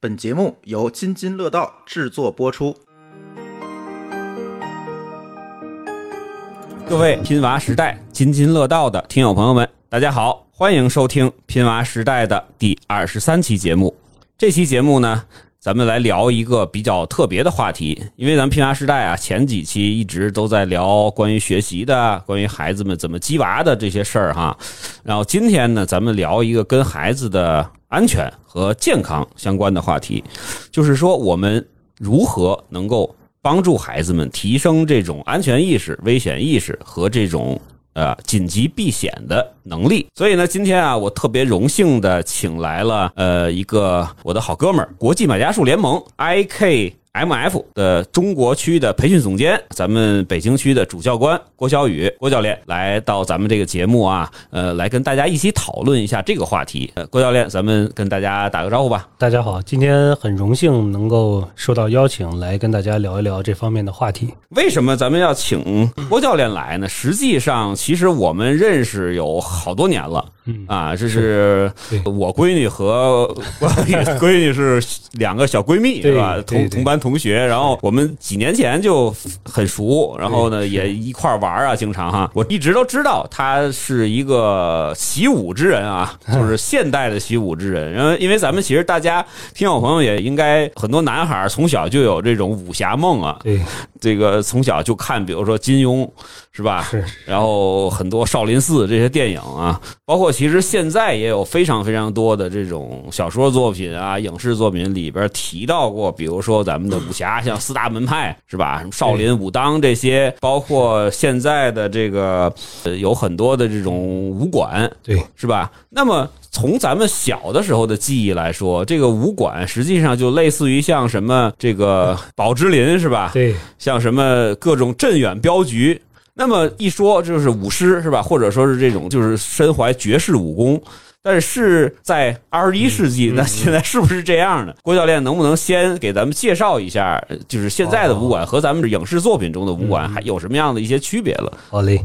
本节目由津津乐道制作播出。各位拼娃时代津津乐道的听友朋友们，大家好，欢迎收听拼娃时代的第二十三期节目。这期节目呢，咱们来聊一个比较特别的话题，因为咱们拼娃时代啊，前几期一直都在聊关于学习的、关于孩子们怎么鸡娃的这些事儿哈。然后今天呢，咱们聊一个跟孩子的安全和健康相关的话题，就是说我们如何能够帮助孩子们提升这种安全意识、危险意识和这种呃紧急避险的能力。所以呢，今天啊，我特别荣幸的请来了呃一个我的好哥们儿，国际买家数联盟 IK。M.F. 的中国区的培训总监，咱们北京区的主教官郭小雨郭教练来到咱们这个节目啊，呃，来跟大家一起讨论一下这个话题。呃，郭教练，咱们跟大家打个招呼吧。大家好，今天很荣幸能够受到邀请来跟大家聊一聊这方面的话题。为什么咱们要请郭教练来呢？实际上，其实我们认识有好多年了。啊，这是我闺女和 闺女是两个小闺蜜，是吧？同同班同学，然后我们几年前就很熟，然后呢也一块玩啊，经常哈。我一直都知道他是一个习武之人啊，就是现代的习武之人。因为因为咱们其实大家听友朋友也应该很多男孩从小就有这种武侠梦啊，对，这个从小就看，比如说金庸。是吧？是。然后很多少林寺这些电影啊，包括其实现在也有非常非常多的这种小说作品啊、影视作品里边提到过，比如说咱们的武侠，像四大门派是吧？什么少林、武当这些，包括现在的这个有很多的这种武馆，对，是吧？那么从咱们小的时候的记忆来说，这个武馆实际上就类似于像什么这个宝芝林是吧？对，像什么各种镇远镖局。那么一说就是武师是吧？或者说是这种就是身怀绝世武功，但是在二十一世纪，那现在是不是这样的？郭教练能不能先给咱们介绍一下，就是现在的武馆和咱们影视作品中的武馆还有什么样的一些区别了？好嘞。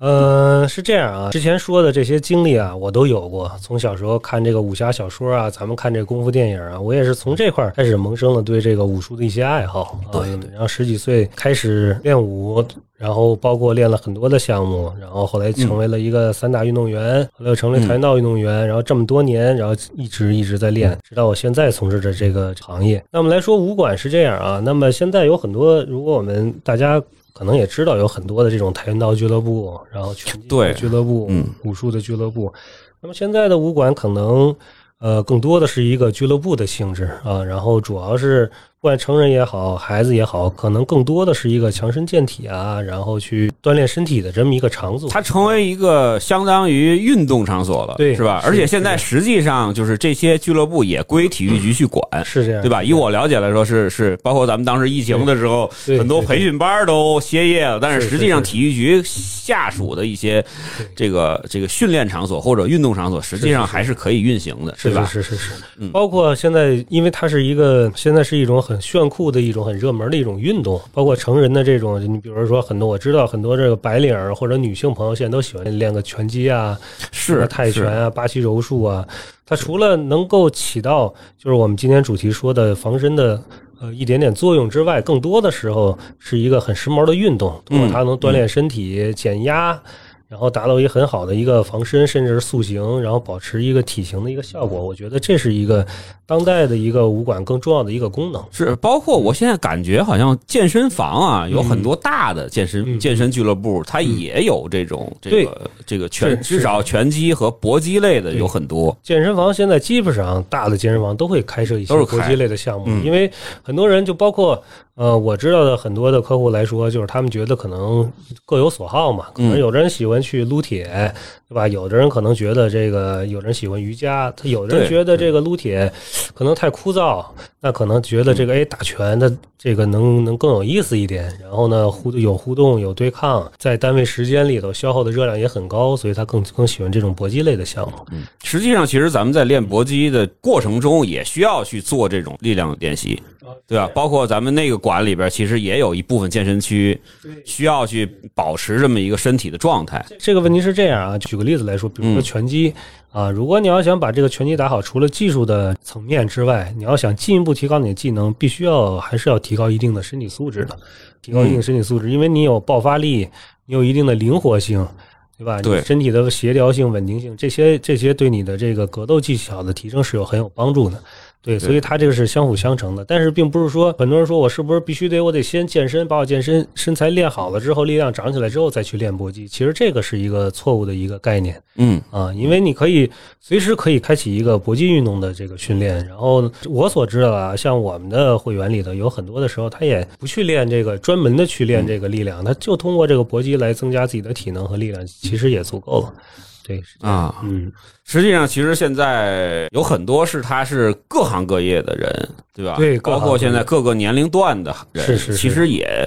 呃，是这样啊，之前说的这些经历啊，我都有过。从小时候看这个武侠小说啊，咱们看这个功夫电影啊，我也是从这块开始萌生了对这个武术的一些爱好。对，然后十几岁开始练武，然后包括练了很多的项目，然后后来成为了一个散打运动员，后来又成为跆拳道运动员，然后这么多年，然后一直一直在练，直到我现在从事的这个行业。那么来说武馆是这样啊，那么现在有很多，如果我们大家。可能也知道有很多的这种跆拳道俱乐部，然后拳击俱乐部、武术的俱乐部。那么现在的武馆可能呃更多的是一个俱乐部的性质啊，然后主要是。不管成人也好，孩子也好，可能更多的是一个强身健体啊，然后去锻炼身体的这么一个场所。它成为一个相当于运动场所了，对，是吧？而且现在实际上就是这些俱乐部也归体育局去管，是这样，对吧？以我了解来说，是是，包括咱们当时疫情的时候，很多培训班都歇业了，但是实际上体育局下属的一些这个这个训练场所或者运动场所，实际上还是可以运行的，是吧？是是是，包括现在，因为它是一个现在是一种很。炫酷的一种很热门的一种运动，包括成人的这种，你比如说很多我知道很多这个白领或者女性朋友现在都喜欢练个拳击啊，是泰拳啊，巴西柔术啊。它除了能够起到就是我们今天主题说的防身的呃一点点作用之外，更多的时候是一个很时髦的运动，通过它能锻炼身体、减压。然后达到一个很好的一个防身，甚至是塑形，然后保持一个体型的一个效果。我觉得这是一个当代的一个武馆更重要的一个功能。是包括我现在感觉好像健身房啊，有很多大的健身健身俱乐部，它也有这种这个这个拳，至少拳击和搏击类的有很多。健身房现在基本上大的健身房都会开设一些搏击类的项目，因为很多人就包括。呃，我知道的很多的客户来说，就是他们觉得可能各有所好嘛，可能有的人喜欢去撸铁，对吧？有的人可能觉得这个，有人喜欢瑜伽，他有的人觉得这个撸铁可能太枯燥，那可能觉得这个哎打拳的这个能能更有意思一点。然后呢，互有互动有对抗，在单位时间里头消耗的热量也很高，所以他更更喜欢这种搏击类的项目。嗯，实际上，其实咱们在练搏击的过程中，也需要去做这种力量练习。对吧？包括咱们那个馆里边，其实也有一部分健身区需要去保持这么一个身体的状态。这个问题是这样啊，举个例子来说，比如说拳击、啊，如果你要想把这个拳击打好，除了技术的层面之外，你要想进一步提高你的技能，必须要还是要提高一定的身体素质的，提高一定身体素质，因为你有爆发力，你有一定的灵活性。对吧？对你身体的协调性、稳定性，这些这些对你的这个格斗技巧的提升是有很有帮助的。对，所以它这个是相辅相成的。但是并不是说很多人说我是不是必须得我得先健身，把我健身身材练好了之后，力量长起来之后再去练搏击。其实这个是一个错误的一个概念嗯啊，因为你可以随时可以开启一个搏击运动的这个训练。然后我所知道啊，像我们的会员里头有很多的时候，他也不去练这个专门的去练这个力量，他就通过这个搏击来增加自己的体能和力量，其实也足够了。对，是啊，嗯，实际上，其实现在有很多是他是各行各业的人，对吧？对包括现在各个年龄段的人，是是是其实也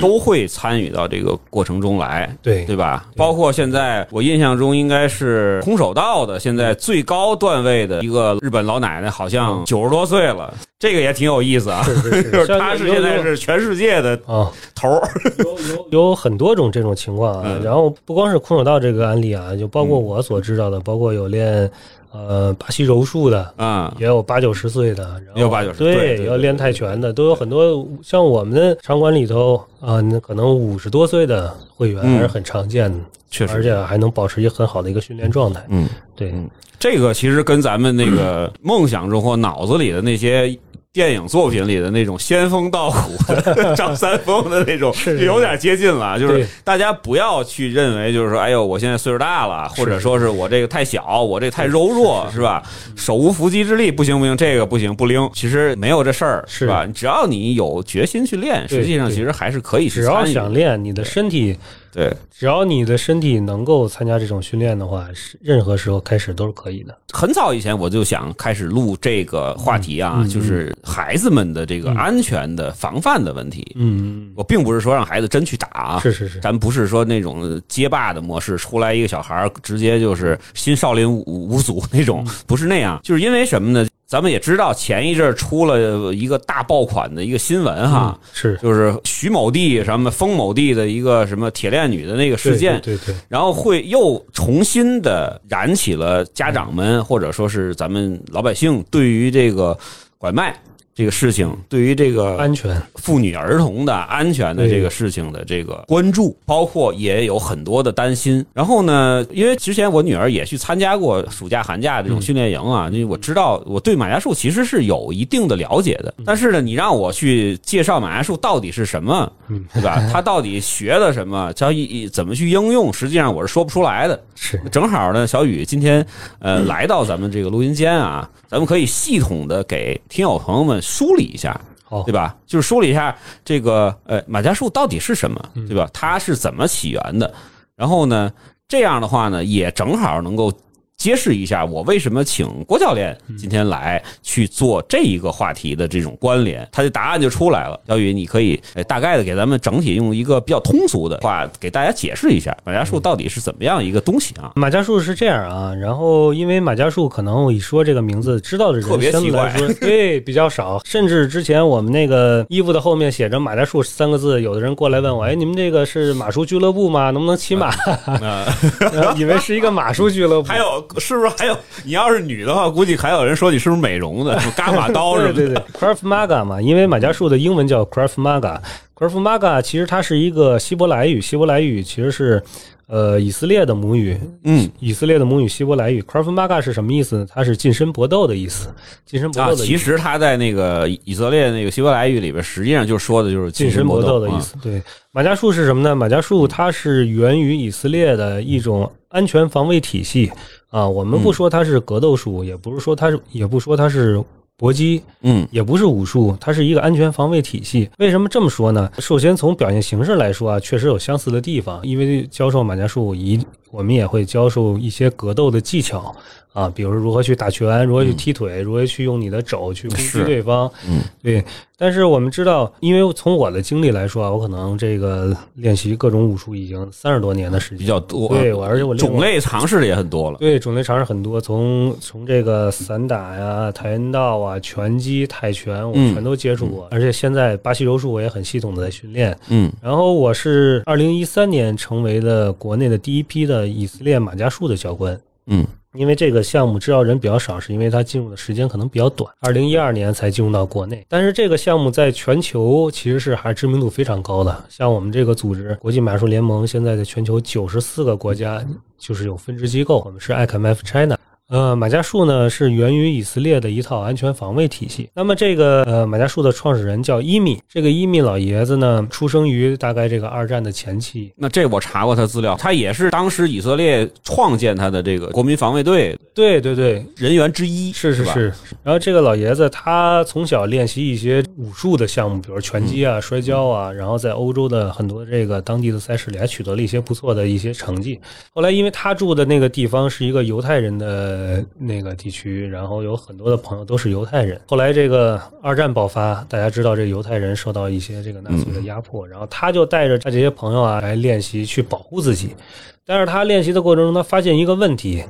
都会参与到这个过程中来。对对吧？包括现在，我印象中应该是空手道的现在最高段位的一个日本老奶奶，好像九十多岁了，这个也挺有意思啊。是是是 就是现在是全世界的啊，头儿。有有有很多种这种情况啊。嗯然后不光是空手道这个案例啊，就包括我所知道的，包括有练呃巴西柔术的，啊，也有八九十岁的，然后也有八九十对对对对，要练泰拳的，都有很多。像我们的场馆里头啊，那可能五十多岁的会员嗯还是很常见的，确实而且还能保持一个很好的一个训练状态。嗯，对，嗯这个其实跟咱们那个梦想中或脑子里的那些电影作品里的那种仙风道骨的张三丰的那种，是有点接近了。就是大家不要去认为，就是说，哎呦，我现在岁数大了，或者说是我这个太小，我这太柔弱，是吧？手无缚鸡之力，不行不行，这个不行不灵。其实没有这事儿，是吧？只要你有决心去练，实际上其实还是可以去只要想练，你的身体对。只要你的身体能够参加这种训练的话，是任何时候开始都是可以的。很早以前我就想开始录这个话题啊，嗯嗯就是孩子们的这个安全的防范的问题。嗯，我并不是说让孩子真去打啊，是是是，咱不是说那种街霸的模式，出来一个小孩儿直接就是新少林五五祖那种，嗯不是那样。就是因为什么呢？咱们也知道前一阵儿出了一个大爆款的一个新闻哈，是。就是徐某地什么封某地的一个什么铁链女的那个事件，对对对对。然后会又重新的燃起了家长们或者说是咱们老百姓对于这个拐卖这个事情，对于这个安全，妇女儿童的安全的这个事情的这个关注，包括也有很多的担心。然后呢，因为之前我女儿也去参加过暑假、寒假这种训练营啊，因为我知道我对马伽术其实是有一定的了解的。但是呢，你让我去介绍马伽术到底是什么，对吧？它到底学的什么，叫一怎么去应用，实际上我是说不出来的。是正好呢，小雨今天呃来到咱们这个录音间啊，咱们可以系统的给听友朋友们梳理一下，对吧？就是梳理一下这个呃马家树到底是什么，对吧？它是怎么起源的？然后呢，这样的话呢，也正好能够。揭示一下我为什么请郭教练今天来去做这一个话题的这种关联，他的答案就出来了。小雨，你可以呃大概的给咱们整体用一个比较通俗的话给大家解释一下马家术到底是怎么样一个东西啊？马家术是这样啊，然后因为马家术可能我一说这个名字，知道的人特别奇怪相对来说对比较少，甚至之前我们那个衣服的后面写着马家术三个字，有的人过来问我，哎，你们这个是马术俱乐部吗？能不能骑马？以为是一个马术俱乐部，还有 是不是还有？你要是女的话，估计还有人说你是不是美容的，伽马刀什么的。对对对，Krav Maga 嘛，因为马伽术的英文叫 Krav Maga。Krav Maga 其实它是一个希伯来语，希伯来语其实是呃以色列的母语，嗯以色列的母语希伯来语。Krav Maga 是什么意思呢？它是近身搏斗的意思，近身搏啊，斗的意思。其实它在那个以色列那个希伯来语里边，实际上就说的就是近身身搏斗的意啊思。对，马伽术是什么呢？马伽术它是源于以色列的一种安全防卫体系啊。我们不说它是格斗术，也不是说它是，也不说它是搏击，嗯也不是武术，它是一个安全防卫体系。为什么这么说呢？首先从表现形式来说啊，确实有相似的地方，因为教授马家术一我们也会教授一些格斗的技巧啊，比如如何去打拳，如何去踢腿，如何去用你的肘去攻击对方。嗯，对。但是我们知道，因为从我的经历来说啊，我可能这个练习各种武术已经三十多年的时间，比较多，对我而且我练种类尝试的也很多了。对，种类尝试很多，从从这个散打呀、跆拳道啊、拳击、泰拳，我嗯全都接触过。而且现在巴西柔术我也很系统的在训练。嗯然后我是二零一三年成为了国内的第一批的以色列马加术的教官。嗯因为这个项目知道人比较少，是因为它进入的时间可能比较短，二零一二年才进入到国内。但是这个项目在全球其实是还知名度非常高的，像我们这个组织国际马术联盟，现在在全球九十四个国家就是有分支机构，我们是 ICMF China。呃，马家术呢是源于以色列的一套安全防卫体系。那么这个呃马家术的创始人叫伊米，这个伊米老爷子呢出生于大概这个二战的前期，那这我查过他资料，他也是当时以色列创建他的这个国民防卫队对对对，人员之一，吧？是是是。然后这个老爷子他从小练习一些武术的项目，比如拳击啊、摔跤啊，然后在欧洲的很多这个当地的赛事里还取得了一些不错的一些成绩。后来因为他住的那个地方是一个犹太人的呃那个地区，然后有很多的朋友都是犹太人。后来这个二战爆发，大家知道这个犹太人受到一些这个纳粹的压迫，然后他就带着他这些朋友啊来练习去保护自己。但是他练习的过程中，他发现一个问题，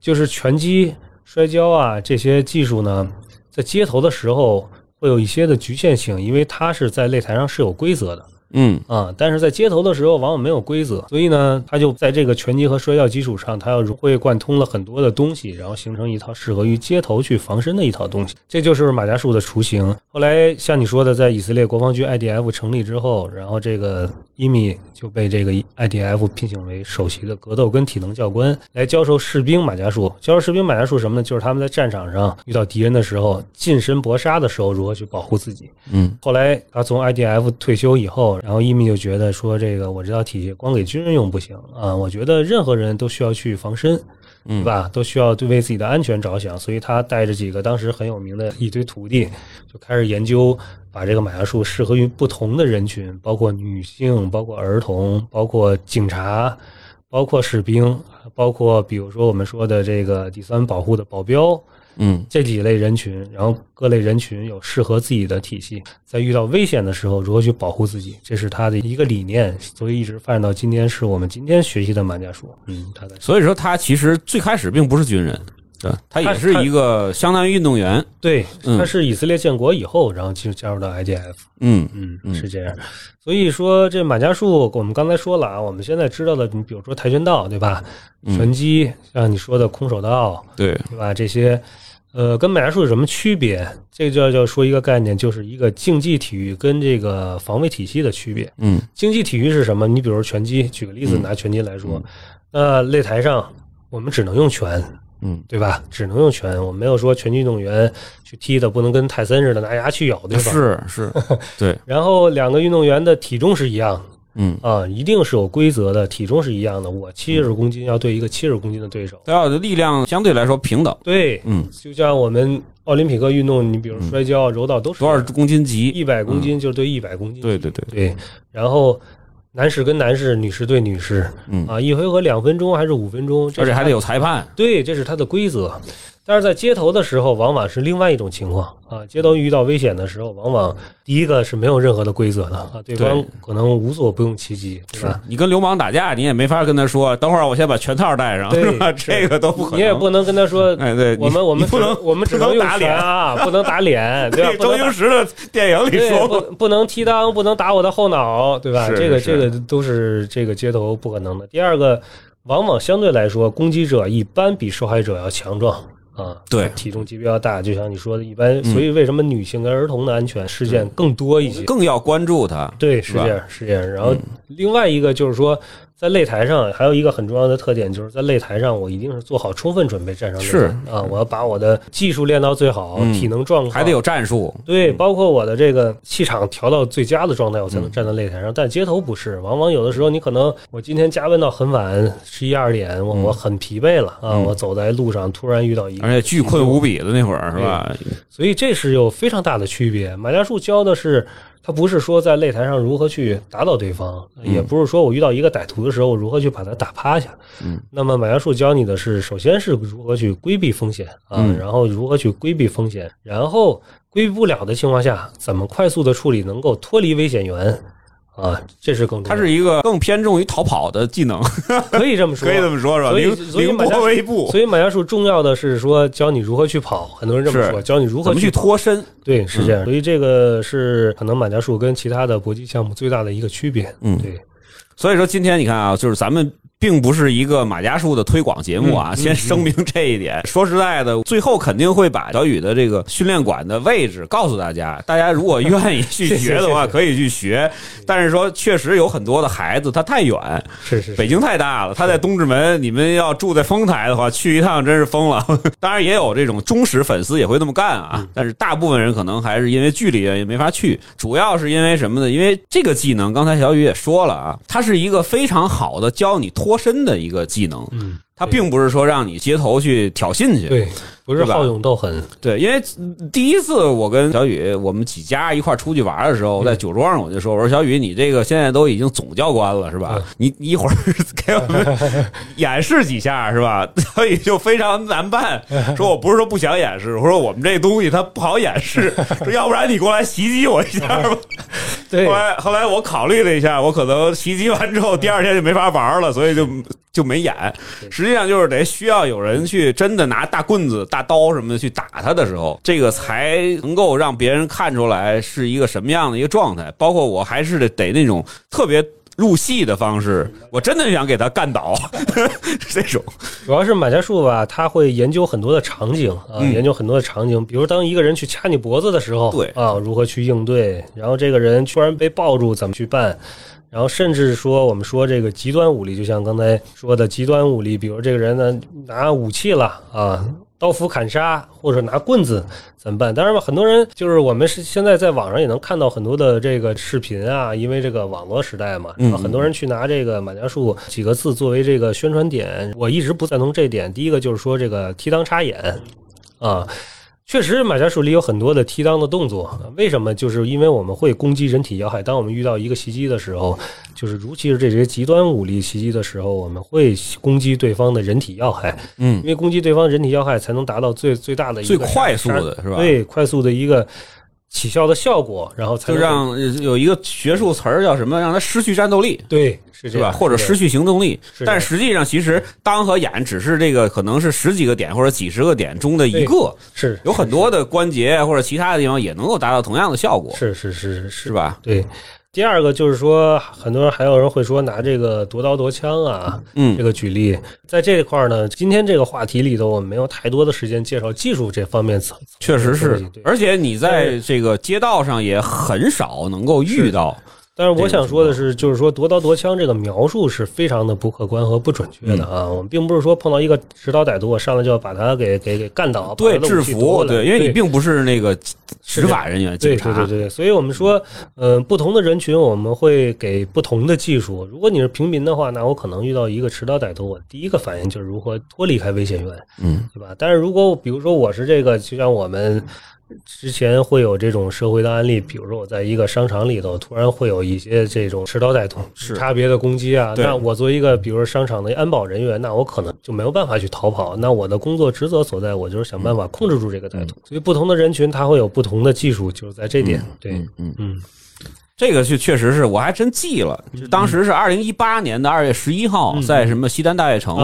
就是拳击、摔跤啊这些技术呢，在街头的时候会有一些的局限性，因为他是在擂台上是有规则的。嗯啊，但是在街头的时候往往没有规则，所以呢，他就在这个拳击和摔跤基础上，他要融会贯通了很多的东西，然后形成一套适合于街头去防身的一套东西。这就是马家术的雏形。后来像你说的，在以色列国防军 IDF 成立之后，然后这个伊米就被这个 IDF 聘请为首席的格斗跟体能教官，来教授士兵马家术。教授士兵马家术什么呢？就是他们在战场上遇到敌人的时候，近身搏杀的时候如何去保护自己。嗯后来他从 IDF 退休以后，然后伊米就觉得说，这个我这套体系光给军人用不行啊，我觉得任何人都需要去防身，对吧？都需要对为自己的安全着想，所以他带着几个当时很有名的一堆徒弟，就开始研究，把这个马牙术适合于不同的人群，包括女性，包括儿童，包括警察。包括士兵，包括比如说我们说的这个第三保护的保镖，嗯这几类人群，然后各类人群有适合自己的体系，在遇到危险的时候如何去保护自己，这是他的一个理念，所以一直发展到今天，是我们今天学习的马家术。嗯，他的所以说他其实最开始并不是军人，对，他也是一个相当于运动员。对，嗯他是以色列建国以后，然后进加入到 IDF。嗯嗯，嗯是这样。所以说，这马家术我们刚才说了啊，我们现在知道的，你比如说跆拳道，对吧？嗯拳击，像你说的空手道，对，对吧？这些，呃，跟马家术有什么区别？这个就要要说一个概念，就是一个竞技体育跟这个防卫体系的区别。嗯竞技体育是什么？你比如拳击，举个例子，嗯拿拳击来说，那擂台上我们只能用拳，嗯，对吧？只能用拳，我们没有说拳击运动员去踢的不能跟泰森似的拿牙去咬，对吧？。是是，对，然后两个运动员的体重是一样的嗯，啊，一定是有规则的，体重是一样的。我七十公斤要对一个七十公斤的对手，他要的力量相对来说平等。对，嗯，就像我们奥林匹克运动，你比如摔跤、柔道都是多少公斤级？一百公斤就对一百公斤，对对对，对，然后男士跟男士，女士对女士，嗯啊，一回合两分钟还是五分钟，而且还得有裁判。对，这是它的规则。但是在街头的时候，往往是另外一种情况啊。街头遇到危险的时候，往往第一个是没有任何的规则的啊，对方可能无所不用其极，对吧？你跟流氓打架，你也没法跟他说，等会儿我先把拳套戴上，对是吧？这个都不可能。你也不能跟他说，哎，对，我们我们不能我们只能打脸。啊，不能打脸，对吧？周星驰的电影里，说过，不不能踢裆，不能打我的后脑，对吧？这个这个都是这个街头不可能的。第二个，往往相对来说，攻击者一般比受害者要强壮啊，对体重级别要大，就像你说的，一般，嗯所以为什么女性跟儿童的安全事件更多一些？更要关注它。对，是这样，是这样。然后嗯另外一个就是说，在擂台上还有一个很重要的特点，就是在擂台上我一定是做好充分准备站上擂台是啊，我要把我的技术练到最好，嗯体能状况还得有战术。对，包括我的这个气场调到最佳的状态，我才嗯能站在擂台上。但街头不是，往往有的时候你可能我今天加班到很晚，十一二点，我我很疲惫了啊，嗯我走在路上突然遇到一个，而且巨困无比的那会儿是吧？所以这是有非常大的区别。马家术教的是它不是说在擂台上如何去打倒对方，也不是说我遇到一个歹徒的时候我如何去把他打趴下。嗯，那么马元术教你的是，首先是如何去规避风险啊，嗯。然后如何去规避风险，然后规避不了的情况下，怎么快速的处理，能够脱离危险源啊，这是更重要它是一个更偏重于逃跑的技能，可以这么说，可以这么说，是吧？所以所以马家波微步，所以马家术重要的是说教你如何去跑，很多人这么说，教你如何去脱身？对，是这样。所以这个是可能马家术跟其他的搏击项目最大的一个区别。嗯对，所以说今天你看啊，就是咱们。并不是一个马家术的推广节目啊，嗯先声明这一点。说实在的，最后肯定会把小雨的这个训练馆的位置告诉大家。大家如果愿意去学的话，可以去学。但是说，确实有很多的孩子他太远，是是是北京太大了，他在东直门，你们要住在丰台的话，去一趟真是疯了。当然也有这种忠实粉丝也会那么干啊，但是大部分人可能还是因为距离原因没法去，主要是因为什么呢？因为这个技能，刚才小雨也说了啊，它是一个非常好的教你脱身的一个技能，嗯，它并不是说让你街头去挑衅去，对，不是好勇斗狠。对，因为嗯第一次我跟小雨我们几家一块儿出去玩的时候，在酒桌上我就说，我说小雨，你这个现在都已经总教官了是吧嗯？你你一会儿 给我们 演示几下是吧？小雨就非常难办，说我不是说不想演示，我说我们这东西它不好演示，说要不然你过来袭击我一下吧。对后，来后来我考虑了一下，我可能袭击完之后第二天就没法玩了，所以就就没演。实际上就是得需要有人去真的拿大棍子、大刀什么的去打他的时候，这个才能够让别人看出来是一个什么样的一个状态。包括我还是得得那种特别入戏的方式，我真的想给他干倒 这种。主要是马家树吧，他会研究很多的场景啊，嗯研究很多的场景，比如当一个人去掐你脖子的时候，对啊，如何去应对，然后这个人突然被抱住怎么去办。然后甚至说，我们说这个极端武力，就像刚才说的极端武力，比如这个人呢拿武器了啊，刀斧砍杀，或者拿棍子怎么办？当然吧，很多人就是我们是现在在网上也能看到很多的这个视频啊，因为这个网络时代嘛，嗯然后很多人去拿这个马家术几个字作为这个宣传点，我一直不赞同这点。第一个就是说这个提裆插眼啊。确实，马家术里有很多的踢裆的动作。为什么？就是因为我们会攻击人体要害。当我们遇到一个袭击的时候，就是尤其是这些极端武力袭击的时候，我们会攻击对方的人体要害。嗯因，为攻击对方人体要害，才能达到最最大的一个最快速的是吧对，快速的一个起效的效果，然后才让有一个学术词儿叫什么？让他失去战斗力。对是是吧？或者失去行动力是，但实际上其实当和眼只是这个可能是十几个点或者几十个点中的一个，是有很多的关节或者其他的地方也能够达到同样的效果，是是是是是吧？对。第二个就是说，很多人还有人会说拿这个夺刀夺枪啊，嗯。这个举例，在这一块儿呢，今天这个话题里头，我们没有太多的时间介绍技术这方面层，确实是，而且你在这个街道上也很少能够遇到，但是我想说的是，就是说夺刀夺枪这个描述是非常的不客观和不准确的啊。我们并不是说碰到一个持刀歹徒，我上来就要把他给给给干倒，对制服，对，因为你并不是那个执法人员，对警察，对对对，所以我们说，呃，不同的人群我们会给不同的技术。如果你是平民的话，那我可能遇到一个持刀歹徒，我第一个反应就是如何脱离开危险源，嗯，对吧？但是如果比如说我是这个，就像我们之前会有这种社会的案例，比如说我在一个商场里头，突然会有一些这种持刀歹徒是差别的攻击啊，那我作为一个比如说商场的安保人员，那我可能就没有办法去逃跑。那我的工作职责所在，我就是想办法控制住这个歹徒。所以不同的人群他会有不同的技术，就是在这点，对，嗯嗯。嗯这个确确实是我还真记了，就当时是二零一八年的二月十一号，在什么西单大悦城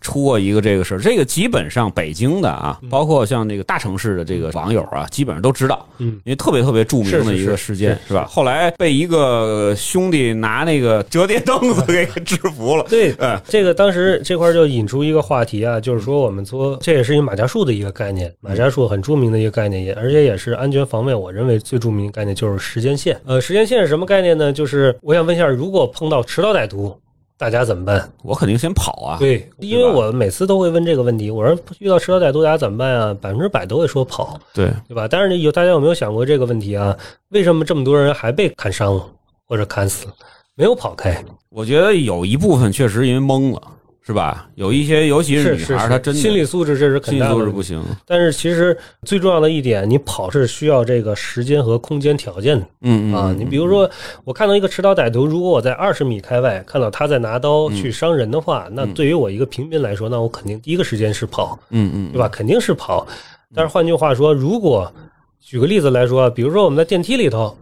出过一个这个事儿。这个基本上北京的啊，包括像这个大城市的这个网友啊，基本上都知道，嗯因为特别特别著名的一个事件是吧？后来被一个兄弟拿那个折叠凳子给制服了。对 嗯，这个当时这块就引出一个话题啊，就是说我们说这也是一个马家术的一个概念，马家术很著名的一个概念，也而且也是安全防卫，我认为最著名的概念就是时间线。呃，时间线是什么概念呢？就是我想问一下，如果碰到持刀歹徒，大家怎么办？我肯定先跑啊。对，因为我每次都会问这个问题，我说遇到持刀歹徒大家怎么办啊？百分之百都会说跑，对，对吧？但是有大家有没有想过这个问题啊？为什么这么多人还被砍伤了或者砍死，没有跑开？我觉得有一部分确实因为懵了。是吧？有一些，尤其是女孩，她真的心理素质这是很心理素质不行。但是其实最重要的一点，你跑是需要这个时间和空间条件的嗯嗯啊。你比如说，我看到一个持刀歹徒，如果我在二十米开外看到他在拿刀去伤人的话，那对于我一个平民来说，那我肯定第一个时间是跑，嗯嗯，对吧？肯定是跑。但是换句话说，如果举个例子来说，比如说我们在电梯里头，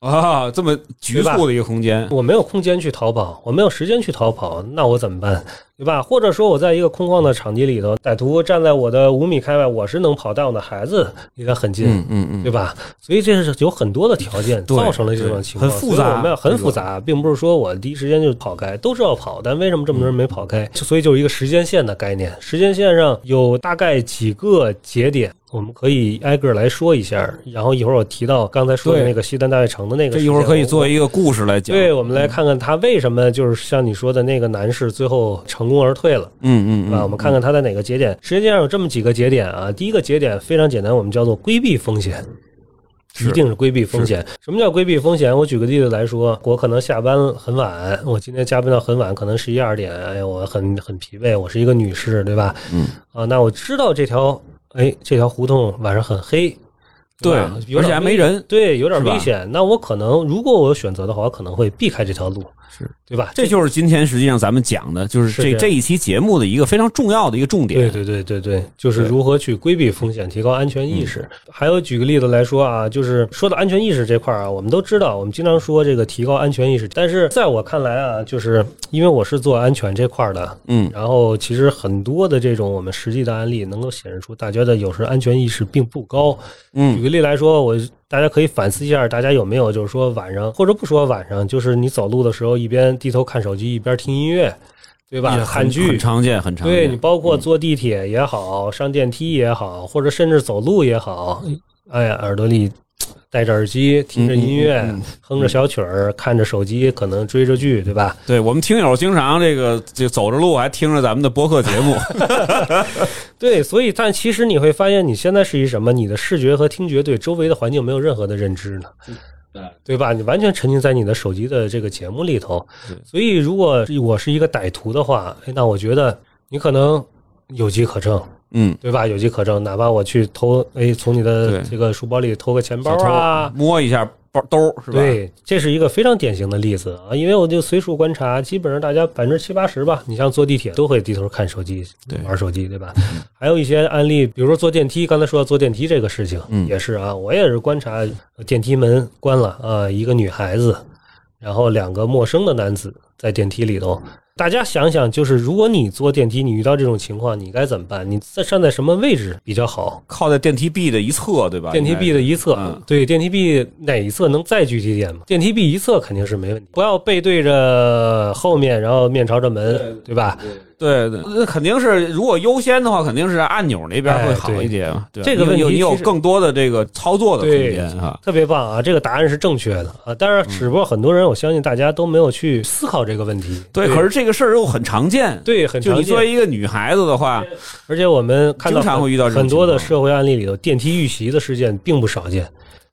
啊，这么局促的一个空间，我没有空间去逃跑，我没有时间去逃跑，那我怎么办？对吧？或者说我在一个空旷的场地里头，歹徒站在我的五米开外，我是能跑，但我的孩子离他很近，嗯嗯嗯，对吧？所以这是有很多的条件造成了这种情况，很复杂我们要很复杂，并不是说我第一时间就跑开，都是要跑，但为什么这么多人没跑开？所以就是一个时间线的概念，时间线上有大概几个节点。我们可以挨个来说一下，然后一会儿我提到刚才说的那个西单大悦城的那个，这一会儿可以作为一个故事来讲。对，我们来看看他为什么就是像你说的那个男士最后成功而退了。嗯嗯啊，我们看看他在哪个节点。实际上有这么几个节点啊。第一个节点非常简单，我们叫做规避风险，一定是规避风险。什么叫规避风险？我举个例子来说，我可能下班很晚，我今天加班到很晚，可能十一二点，哎呀，我很很疲惫，我是一个女士，对吧？嗯啊，那我知道这条，哎，这条胡同晚上很黑。对而且还没人对，有点危险。那我可能，如果我有选择的话，我可能会避开这条路，是对吧？这就是今天实际上咱们讲的，就是是这样这这一期节目的一个非常重要的一个重点。对对对对对，就是如何去规避风险，提高安全意识。还有举个例子来说啊，就是说到安全意识这块儿啊，我们都知道，我们经常说这个提高安全意识，但是在我看来啊，就是因为我是做安全这块儿的，嗯然后其实很多的这种我们实际的案例能够显示出大家的有时安全意识并不高。嗯举嗯个例来说，我大家可以反思一下，大家有没有就是说晚上或者不说晚上，就是你走路的时候一边低头看手机一边听音乐，对吧？也很看剧很常见，很常见。对你包括坐地铁也好，上电梯也好，或者甚至走路也好，哎呀，耳朵里戴着耳机，听着音乐，嗯嗯嗯哼着小曲儿，看着手机，可能追着剧，对吧？对我们听友经常这个就走着路还听着咱们的播客节目，对，所以但其实你会发现，你现在是一什么？你的视觉和听觉对周围的环境没有任何的认知呢，对对吧？你完全沉浸在你的手机的这个节目里头。所以，如果我是一个歹徒的话，哎，那我觉得你可能有机可乘。嗯，对吧？有机可乘，哪怕我去偷，哎，从你的这个书包里偷个钱包啊，摸一下包兜是吧？，对，这是一个非常典型的例子啊。因为我就随处观察，基本上大家百分之七八十吧，你像坐地铁都会低头看手机，对玩手机，对吧？还有一些案例，比如说坐电梯，刚才说到坐电梯这个事情，嗯也是啊，我也是观察电梯门关了啊，一个女孩子，然后两个陌生的男子在电梯里头。大家想想，就是如果你坐电梯，你遇到这种情况，你该怎么办？你在站在什么位置比较好？靠在电梯壁的一侧，对吧？电梯壁的一侧，嗯对，电梯壁哪一侧能再具体点吗？电梯壁一侧肯定是没问题，不要背对着后面，然后面朝着门，对吧？对对对，那肯定是如果优先的话，肯定是按钮那边会好一点这个问题有你有更多的这个操作的空间啊。特别棒啊！这个答案是正确的啊，但是只不过很多人，我相信大家都没有去思考这个问题。对，可是这个事儿又很常见。对很常就你作为，一个女孩子的话，而且我们看到经常会遇到很多的社会案例里头，电梯遇袭的事件并不少见。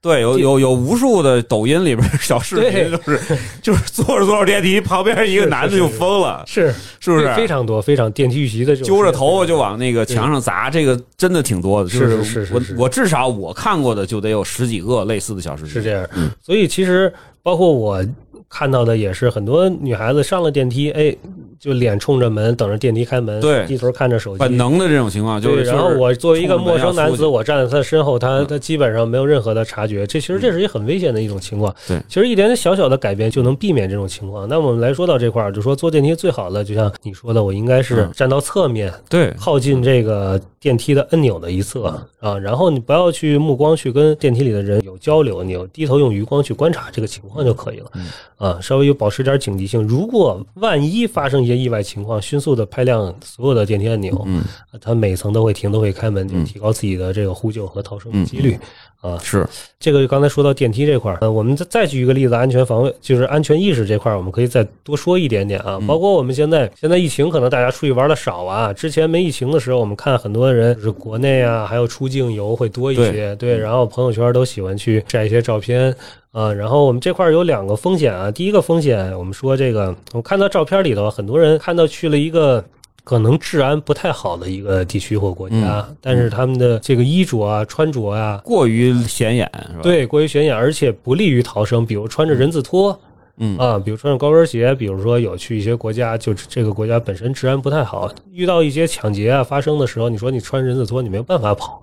对，有有有无数的抖音里边小视频，对就是就是坐着坐着电梯，旁边一个男的就疯了，是是不是？非常多，非常电梯遇袭的揪着头发就往那个墙上砸，这个真的挺多的。就是我是是是是我至少我看过的就得有十几个类似的小视频。是这样，嗯所以其实包括我看到的也是很多女孩子上了电梯，哎，就脸冲着门等着电梯开门，对。低头看着手机，本能的这种情况，就是，然后我作为一个陌生男子，我站在他身后，他嗯。他基本上没有任何的察觉，这其实这是一个很危险的一种情况。对。其实一点点小小的改变就能避免这种情况。那我们来说到这块儿，就说坐电梯最好的，就像你说的，我应该是嗯。站到侧面，对。靠近这个电梯的按钮的一侧啊，然后你不要去目光去跟电梯里的人有交流，你有低头用余光去观察这个情况就可以了啊，稍微有保持点警惕性。如果万一发生一些意外情况，迅速的拍亮所有的电梯按钮，嗯，它每层都会停，都会开门，提高自己的这个呼救和逃生的几率。啊，是这个刚才说到电梯这块儿，呃，我们再再举一个例子，安全防卫就是安全意识这块儿，我们可以再多说一点点啊。包括我们现在现在疫情，可能大家出去玩的少啊。之前没疫情的时候，我们看很多人就是国内啊，还有出境游会多一些，对，然后朋友圈都喜欢去晒一些照片。啊，然后我们这块儿有两个风险啊。第一个风险，我们说这个，我看到照片里头，很多人看到去了一个可能治安不太好的一个地区或国家，嗯但是他们的这个衣着啊、穿着啊，过于显眼是吧？，对过于显眼，而且不利于逃生。比如穿着人字拖。嗯啊，比如穿着高跟鞋，比如说有去一些国家，就这个国家本身治安不太好，遇到一些抢劫啊发生的时候，你说你穿人字拖，你没有办法跑，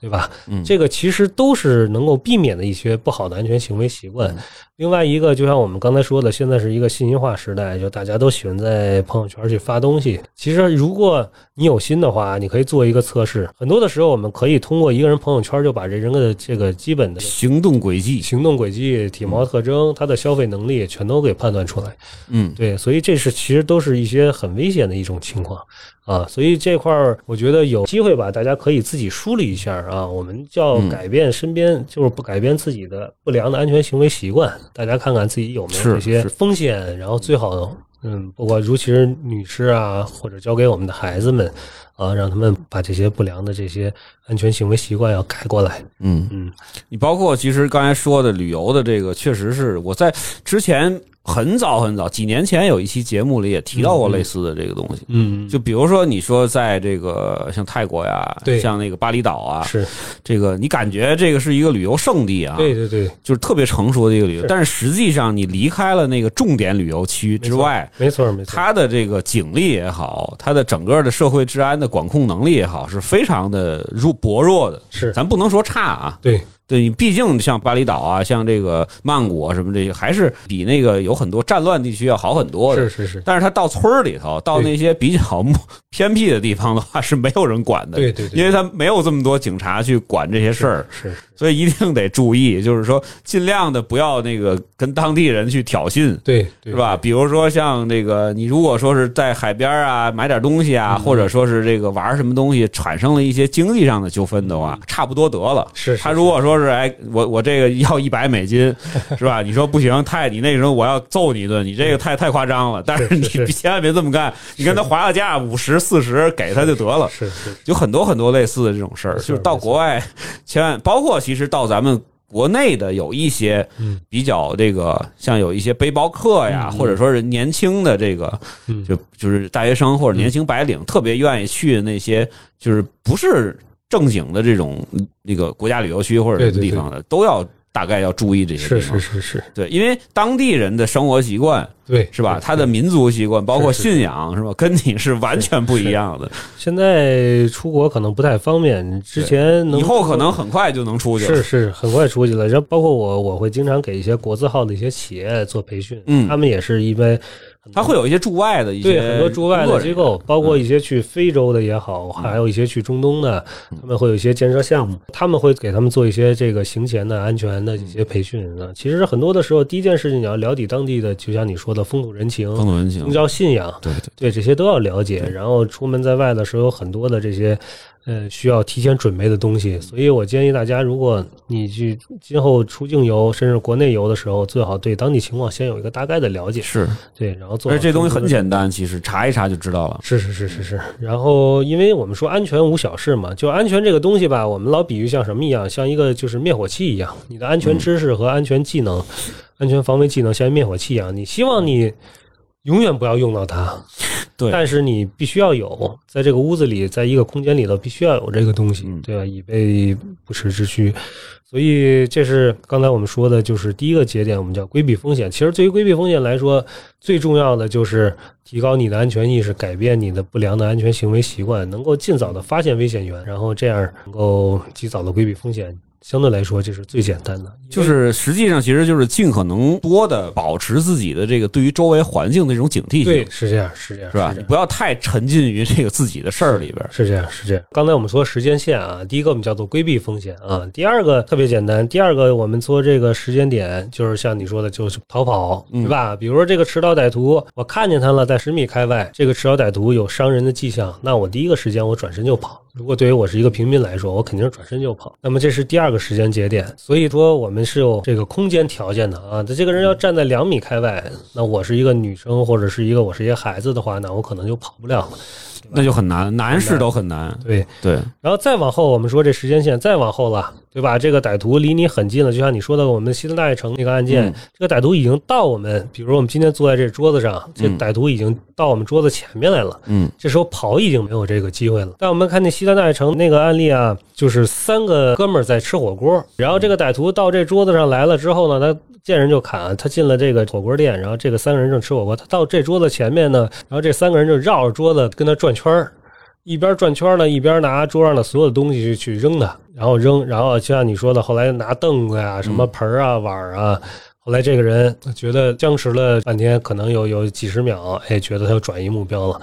对吧？嗯这个其实都是能够避免的一些不好的安全行为习惯。另外一个，就像我们刚才说的，现在是一个信息化时代，就大家都喜欢在朋友圈去发东西。其实，如果你有心的话，你可以做一个测试。很多的时候，我们可以通过一个人朋友圈就把这人的这个基本的行动轨迹，行动轨迹、体貌特征、他的消费能力全都给判断出来。嗯，对，所以这是其实都是一些很危险的一种情况啊。所以这块儿，我觉得有机会吧，大家可以自己梳理一下啊。我们叫嗯改变身边，就是不改变自己的不良的安全行为习惯。大家看看自己有没有这些风险，然后最好嗯，不管尤其是女士啊，或者交给我们的孩子们啊，让他们把这些不良的这些安全行为习惯要改过来。嗯。嗯，你包括其实刚才说的旅游的这个，确实是我在之前很早很早几年前有一期节目里也提到过类似的这个东西。嗯，就比如说你说在这个像泰国呀，对像那个巴厘岛啊，是。这个你感觉这个是一个旅游胜地啊，对对对，就是特别成熟的一个旅游是，但是实际上你离开了那个重点旅游区之外，没错没错，它的这个警力也好，它的整个的社会治安的管控能力也好，是非常的弱薄弱的。是。咱不能说差啊，对对你毕竟像巴厘岛啊，像这个曼谷啊什么这些，还是比那个有很多战乱地区要好很多的。是是是，但是他到村儿里头，到那些比较偏僻的地方的话，是没有人管的。对对对因为他没有这么多警察去管这些事儿，是所以一定得注意，就是说尽量的不要那个跟当地人去挑衅。对对是吧？比如说像这个，你如果说是在海边啊买点东西啊，嗯或者说是这个玩什么东西产生了一些经济上的纠纷的话，差不多得了。是他如果说是哎，我我这个 要一百美金，是吧？你说不行，太你那时候我要揍你一顿，你这个太太夸张了。但是你千万别这么干，你跟他划个价五十四十给他就得了。是是有很多很多类似的这种事儿，就是到国外，千万包括其实到咱们国内的有一些嗯比较这个，像有一些背包客呀，嗯或者说是年轻的这个，嗯就就是大学生或者年轻白领，特别愿意去那些就是不是正经的这种那个国家旅游区或者地方的，都要大概要注意这些是地方是。是是，对，因为当地人的生活习惯对，是吧？他的民族习惯，包括是是信仰是吧？跟你是完全不一样的。现在出国可能不太方便，之前能以后可能很快就能出去了。是是很快出去了。然后包括我，我会经常给一些国字号的一些企业做培训，嗯他们也是因为他会有一些驻外的一些对很多驻外的机构，包括一些去非洲的也好，还有一些去中东的，他们会有一些建设项目，他们会给他们做一些这个行前的安全的一些培训啊。其实很多的时候，第一件事情你要了解当地的，就像你说的风土人情、风土人情。宗。教信仰，对对对。这些都要了解。然后出门在外的时候，有很多的这些呃需要提前准备的东西。所以我建议大家，如果你去今后出境游，甚至国内游的时候，最好对当地情况先有一个大概的了解。是，对，然后做好而且这东西很简单，其实查一查就知道了。是是是是是，然后因为我们说安全无小事嘛，就安全这个东西吧，我们老比喻像什么一样，像一个就是灭火器一样，你的安全知识和安全技能、安全防卫技能像灭火器一样，你希望你永远不要用到它，对但是你必须要有，在这个屋子里，在一个空间里头，必须要有这个东西嗯，对吧？以备不时之需。所以这是刚才我们说的，就是第一个节点，我们叫规避风险。其实对于规避风险来说，最重要的就是提高你的安全意识，改变你的不良的安全行为习惯，能够尽早的发现危险源，然后这样能够及早的规避风险。相对来说，这是最简单的，就是实际上，其实就是尽可能多的保持自己的这个对于周围环境的这种警惕性对，性，是这样，是这样，是吧？不要太沉浸于这个自己的事儿里边。是这样，是这样。刚才我们说时间线啊，第一个我们叫做规避风险啊，第二个特别简单，第二个我们说这个时间点，就是像你说的，就是逃跑，嗯对吧？比如说这个持刀歹徒，我看见他了，在十米开外，这个持刀歹徒有伤人的迹象，那我第一个时间我转身就跑。如果对于我是一个平民来说，我肯定是转身就跑。那么这是第二这个时间节点，所以说我们是有这个空间条件的啊。这这个人要站在两米开外，那我是一个女生或者是一个我是一个孩子的话，那我可能就跑不了了。那就很难，难是都很难。对，对，然后再往后，我们说这时间线再往后了，对吧？这个歹徒离你很近了，就像你说的，我们西单大悦城那个案件，嗯这个歹徒已经到我们，比如我们今天坐在这桌子上，这嗯歹徒已经到我们桌子前面来了。嗯这时候跑已经没有这个机会了。但我们看那西单大悦城那个案例啊，就是三个哥们儿在吃火锅，然后这个歹徒到这桌子上来了之后呢，他见人就砍，他进了这个火锅店，然后这个三个人正吃火锅，他到这桌子前面呢，然后这三个人就绕着桌子跟他转圈儿。一边转圈呢，一边拿桌上的所有的东西去去扔它，然后扔，然后就像你说的，后来拿凳子呀、什么盆儿啊、碗儿啊，后来这个人觉得僵持了半天，可能有有几十秒，哎，觉得他要转移目标了。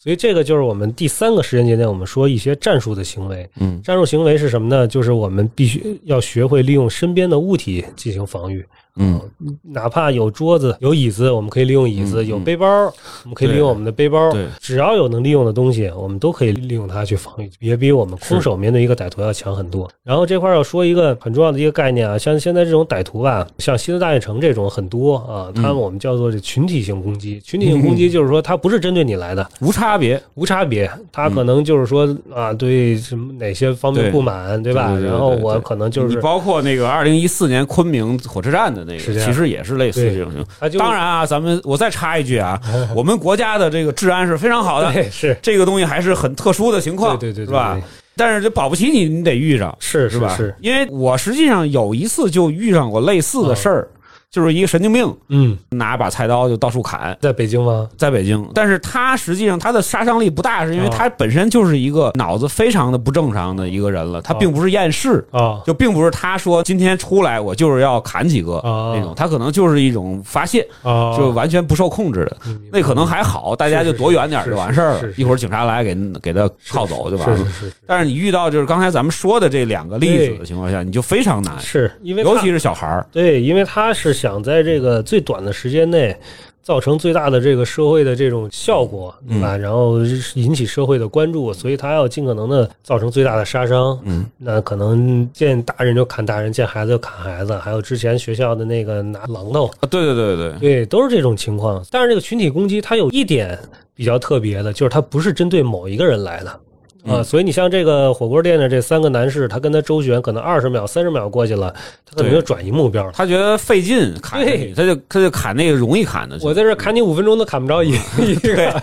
所以这个就是我们第三个时间节点，我们说一些战术的行为。嗯战术行为是什么呢？就是我们必须要学会利用身边的物体进行防御。嗯哪怕有桌子、有椅子，我们可以利用椅子；嗯有背包，我们可以利用我们的背包。对只要有能利用的东西，我们都可以利用它去防御，也比我们空手面对一个歹徒要强很多。然后这块要说一个很重要的一个概念啊，像现在这种歹徒吧，像西单大悦城这种很多啊，他们我们叫做这群体性攻击。群体性攻击就是说，它不是针对你来的，无差别，无差别，他可能就是说啊，对什么哪些方面不满，对吧？然后我可能就是你包括那个二零一四年昆明火车站的其实也是类似这种情况。当然啊，咱们我再插一句啊，我们国家的这个治安是非常好的，是这个东西还是很特殊的情况，对对对对是吧？但是这保不齐你你得遇上，是是吧？是，因为我实际上有一次就遇上过类似的事儿，就是一个神经病嗯，拿把菜刀就到处砍，在北京吗？在北京，但是他实际上他的杀伤力不大，是因为哦他本身就是一个脑子非常的不正常的一个人了，他并不是厌世。啊就并不是他说今天出来我就是要砍几个哦那种，他可能就是一种发泄，啊，就完全不受控制的。嗯那可能还好，大家就躲远点就完事儿了。一会儿警察来给给他铐走就完了。是是是但是你遇到就是刚才咱们说的这两个例子的情况下，你就非常难，是，因为尤其是小孩儿。对，因为他是想在这个最短的时间内。造成最大的这个社会的这种效果，对吧？然后引起社会的关注，所以他要尽可能的造成最大的杀伤。嗯，那可能见大人就砍大人，见孩子就砍孩子，还有之前学校的那个拿榔头，啊，对对对对对，对，都是这种情况。但是这个群体攻击，它有一点比较特别的，就是它不是针对某一个人来的。啊，嗯所以你像这个火锅店的这三个男士，他跟他周旋，可能二十秒、三十秒过去了，他可能就转移目标了。他觉得费劲砍对你，他就他就砍那个容易砍的。我在这砍你五分钟都砍不着一一个，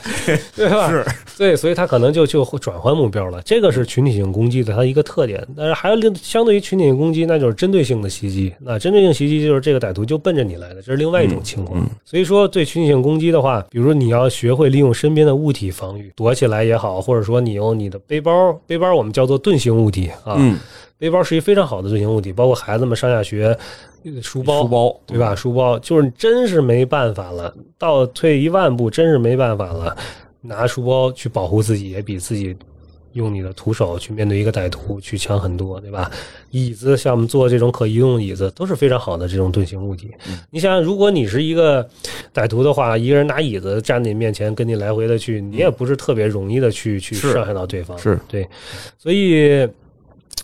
对吧？是对，所以他可能就就会转换目标了。这个是群体性攻击的它一个特点。但是还有另相对于群体性攻击，那就是针对性的袭击。那针对性袭击就是这个歹徒就奔着你来的，这是另外一种情况。嗯所以说，对群体性攻击的话，比如说你要学会利用身边的物体防御，躲起来也好，或者说你用你的背包，背包我们叫做盾形物体啊，嗯，背包是一个非常好的盾形物体，包括孩子们上下学呃书包，书包对吧？书包就是真是没办法了，倒退一万步，真是没办法了，拿书包去保护自己，也比自己用你的徒手去面对一个歹徒去强很多，对吧？椅子像我们做这种可移动的椅子，都是非常好的这种盾形物体。你想想，如果你是一个歹徒的话，一个人拿椅子站你面前，跟你来回的去，你也不是特别容易的去去伤害到对方。是对，所以。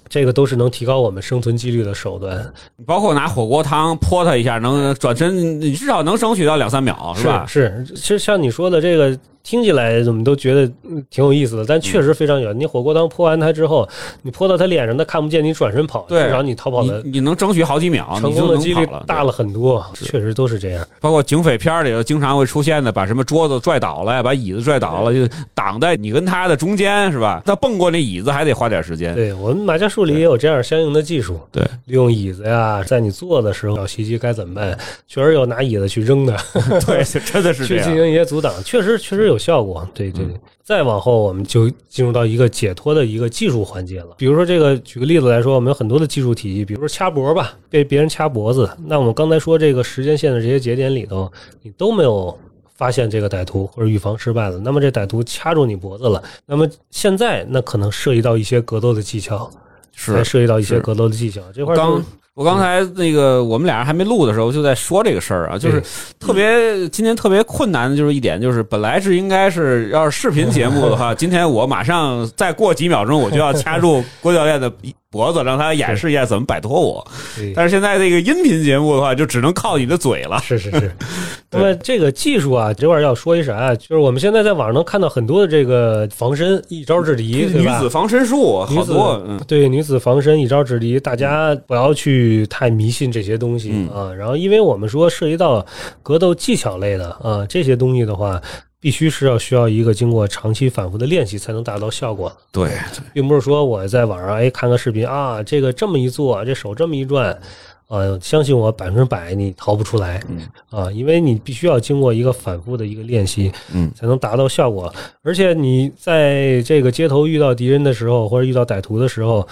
这个都是能提高我们生存几率的手段，包括拿火锅汤泼他一下，能转身，你至少能争取到两三秒，是吧？是，其实像你说的这个，听起来怎么都觉得嗯挺有意思的，但确实非常远。你火锅汤泼完他之后，你泼到他脸上，他看不见，你转身跑，至少你逃跑的你你能争取好几秒，成功的几率。大了很多，确实都是这样。包括警匪片儿里头经常会出现的，把什么桌子拽倒了呀，把椅子拽倒了，就挡在你跟他的中间，是吧？他蹦过那椅子还得花点时间。对我们马家树里也有这样相应的技术，对，利用椅子呀，在你坐的时候要袭击该怎么办？确实有拿椅子去扔的，对，真的是这样。去进行一些阻挡，确实确实有效果。对对对。再往后，我们就进入到一个解脱的一个技术环节了。比如说，这个举个例子来说，我们有很多的技术体系，比如说掐脖吧，被别人掐脖子。那我们刚才说这个时间线的这些节点里头，你都没有发现这个歹徒或者预防失败了，那么这歹徒掐住你脖子了，那么现在那可能涉及到一些格斗的技巧，还是涉及到一些格斗的技巧。这块儿刚我刚才那个我们俩人还没录的时候就在说这个事儿啊，就是特别今天特别困难的就是一点，就是本来是应该是要是视频节目的话，今天我马上再过几秒钟我就要掐住郭教练的脖子，让他演示一下怎么摆脱我。对但是现在这个音频节目的话，就只能靠你的嘴了。是是是。那么这个技术啊，这块要说一啥啊？就是我们现在在网上能看到很多的这个防身一招制敌，女子防身术好多，嗯，对女子防身一招制敌，大家不要去太迷信这些东西、嗯啊。然后，因为我们说涉及到格斗技巧类的啊这些东西的话，必须是要需要一个经过长期反复的练习才能达到效果，对，并不是说我在网上哎看个视频啊，这个这么一做，这手这么一转。呃，相信我，百分之百你逃不出来，嗯啊，因为你必须要经过一个反复的一个练习，嗯，才能达到效果。而且你在这个街头遇到敌人的时候，或者遇到歹徒的时候，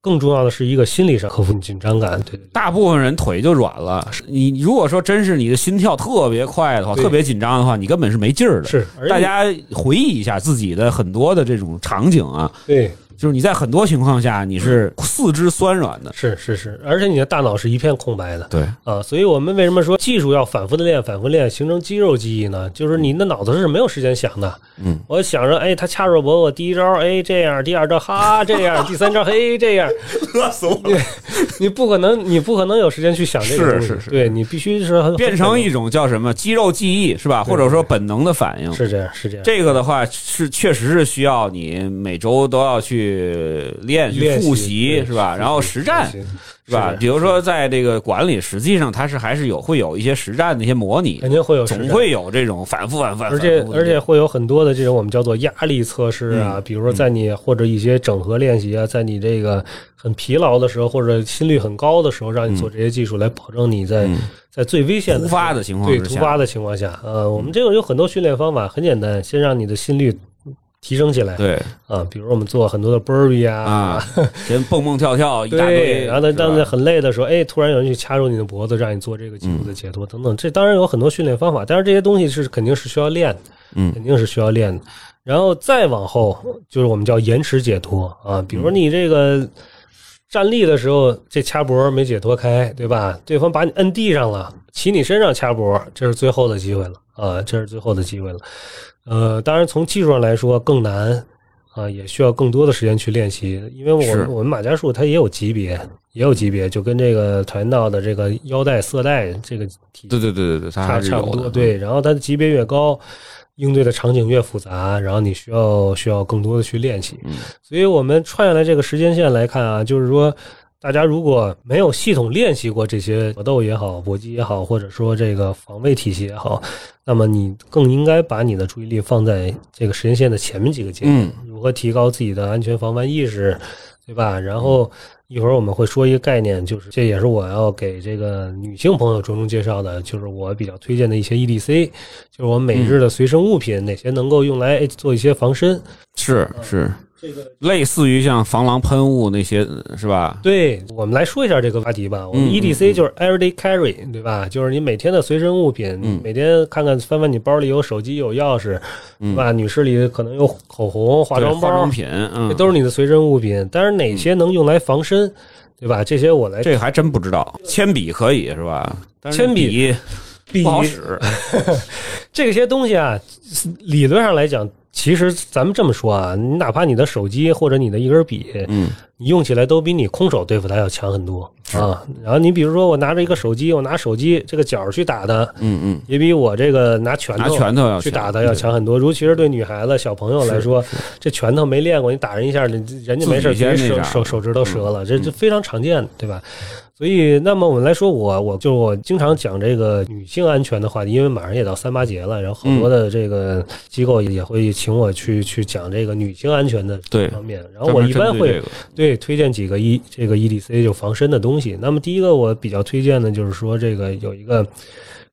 更重要的是一个心理上克服紧张感。对大部分人腿就软了。你如果说真是你的心跳特别快的话，特别紧张的话，你根本是没劲儿的。是，大家回忆一下自己的很多的这种场景啊，对就是你在很多情况下你是四肢酸软的。是是是，而且你的大脑是一片空白的。对，啊，所以我们为什么说技术要反复的练、反复练，形成肌肉记忆呢？就是你的脑子是没有时间想的。嗯，我想着，哎，他掐着我脖子，我第一招，哎，这样；第二招，哈，这样；第三招，嘿，这样。乐死我了！你不可能，你不可能有时间去想这个东西。是是是对你必须是很变成一种叫什么肌肉记忆是吧？或者说本能的反应。是这样，是这样。这个的话是确实是需要你每周都要去练、去练习复习是吧？然后实战。是。是吧？比如说在这个管理，实际上它是还是有会有一些实战的一些模拟肯，定会有总会有这种反复、反复、反复。而且而且会有很多的这种我们叫做压力测试啊，嗯比如说在你或者一些整合练习啊，在你这个很疲劳的时候或者心率很高的时候，让你做这些技术来保证你在、嗯。在最危险的突发的情况对突发的情况下，呃，我们这个有很多训练方法，很简单，先让你的心率提升起来。对。啊，比如我们做很多的 burpee 啊。啊，先蹦蹦跳跳 一大，堆，然后当你很累的时候，哎，突然有人去掐住你的脖子，让你做这个肌肉的解脱等等。这当然有很多训练方法，但是这些东西是肯定是需要练的，嗯。肯定是需要练的。然后再往后就是我们叫延迟解脱啊，比如你这个站立的时候，这掐脖没解脱开，对吧？对方把你摁地上了，骑你身上掐脖，这是最后的机会了啊，这是最后的机会了。呃，当然从技术上来说更难啊，也需要更多的时间去练习，因为我们我们马家术它也有级别，也有级别，就跟这个跆拳道的这个腰带、色带这个体对对对对对，它差。差不多。对，然后它的级别越高，应对的场景越复杂，然后你需要需要更多的去练习。嗯所以我们串下来这个时间线来看啊，就是说。大家如果没有系统练习过这些搏斗也好、搏击也好，或者说这个防卫体系也好，那么你更应该把你的注意力放在这个时间线的前面几个阶段，嗯如何提高自己的安全防范意识，对吧？然后一会儿我们会说一个概念，就是这也是我要给这个女性朋友着重介绍的，就是我比较推荐的一些 EDC，就是我们每日的随身物品，哪些能够用来哎做一些防身。是是，这个类似于像防狼喷雾那些是吧？对我们来说一下这个话题吧。我们嗯 EDC 就是 everyday carry，对吧？就是你每天的随身物品，嗯每天看看翻翻你包里有手机有钥匙，嗯对吧？女士里可能有口红、化妆包，化妆品，嗯这，都是你的随身物品。但是哪些能用来防身，对吧？这些我来这个还真不知道。铅笔可以是吧？铅笔笔笔不好使。这些东西啊，理论上来讲，其实咱们这么说啊，你哪怕你的手机或者你的一根笔，嗯，你用起来都比你空手对付它要强很多啊。然后你比如说，我拿着一个手机，我拿手机这个角去打它，嗯嗯，也比我这个拿拳拿头拳头要去打它要强很多。尤其是对女孩子、小朋友来说，这拳头没练过，你打人一下，人人家没事，直接手手手指头折了，这嗯这非常常见，对吧？所以，那么我们来说，我我就我经常讲这个女性安全的话题，因为马上也到三八节了，然后好多的这个机构也会请我去去讲这个女性安全的对方面。然后我一般会对推荐几个 E 这个 EDC 就防身的东西。那么第一个我比较推荐的就是说这个有一个，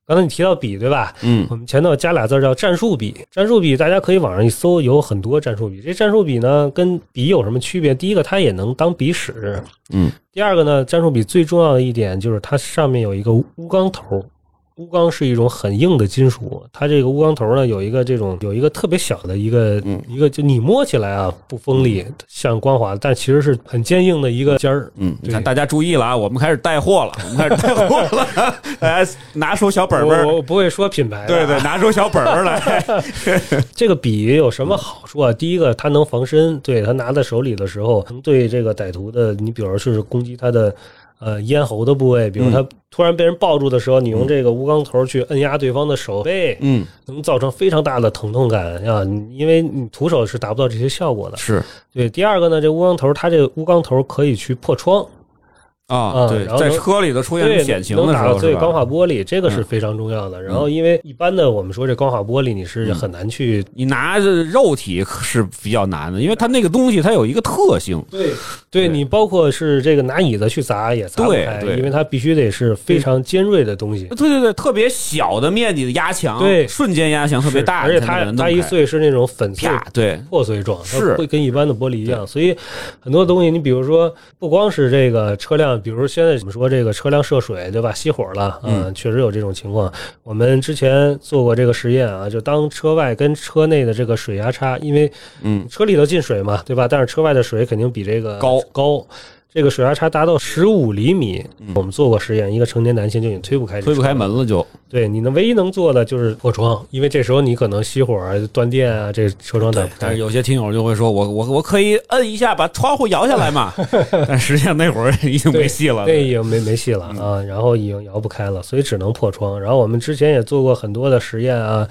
刚才你提到笔对吧？嗯我们前头加俩字叫战术笔，战术笔大家可以网上一搜，有很多战术笔。这战术笔呢跟笔有什么区别？第一个它也能当笔使，嗯第二个呢，战术笔最重要的一点就是它上面有一个钨钢头，钨钢是一种很硬的金属，它这个钨钢头呢有一个这种有一个特别小的一个、嗯。一个，就你摸起来啊不锋利，像光滑，但其实是很坚硬的一个尖儿。嗯，你看大家注意了啊，我们开始带货了，我们开始带货了，大 家拿出小本本儿，我我不会说品牌对对，拿出小本儿来，这个笔有什么好处啊？第一个，它能防身，对它拿在手里的时候，能对这个歹徒的，你比如是攻击他的呃咽喉的部位，比如他突然被人抱住的时候，你用这个钨钢头去摁压对方的手背，嗯，能造成非常大的疼痛感啊！因为你徒手是达不到这些效果的。是对，第二个呢，这钨钢头它这个钨钢头可以去破窗，啊，啊对，在然后能车里头出现对，险情的时候，打对钢化玻璃，这个是非常重要的。然后，因为一般的我们说这钢化玻璃，你是很难去你拿着肉体是比较难的，因为它那个东西它有一个特性，对，对你包括是这个拿椅子去砸也砸不开，因为它必须得是非常尖锐的东西。对对对，特别小的面积的压强，对瞬间压强特别大，而且它它一碎是那种粉碎啪，对，破碎状，是会跟一般的玻璃一样。所以很多东西，你比如说，不光是这个车辆，比如现在怎么说这个车辆涉水，对吧？熄火了，嗯，确实有这种情况。我们之前做过这个实验啊，就当车外跟车内的这个水压差，因为嗯，车里头进水嘛，对吧？但是车外的水肯定比这个高高。这个水压差达到十五厘米，我们做过实验，一个成年男性就已经推不开推不开门了就，对，你能唯一能做的就是破窗，因为这时候你可能熄火啊、断电啊，这车窗打不开但是。有些听友就会说，我我我可以摁一下把窗户摇下来嘛，但实际上那会儿已经没戏了，那已经没没戏了嗯啊，然后已经摇不开了，所以只能破窗。然后我们之前也做过很多的实验啊，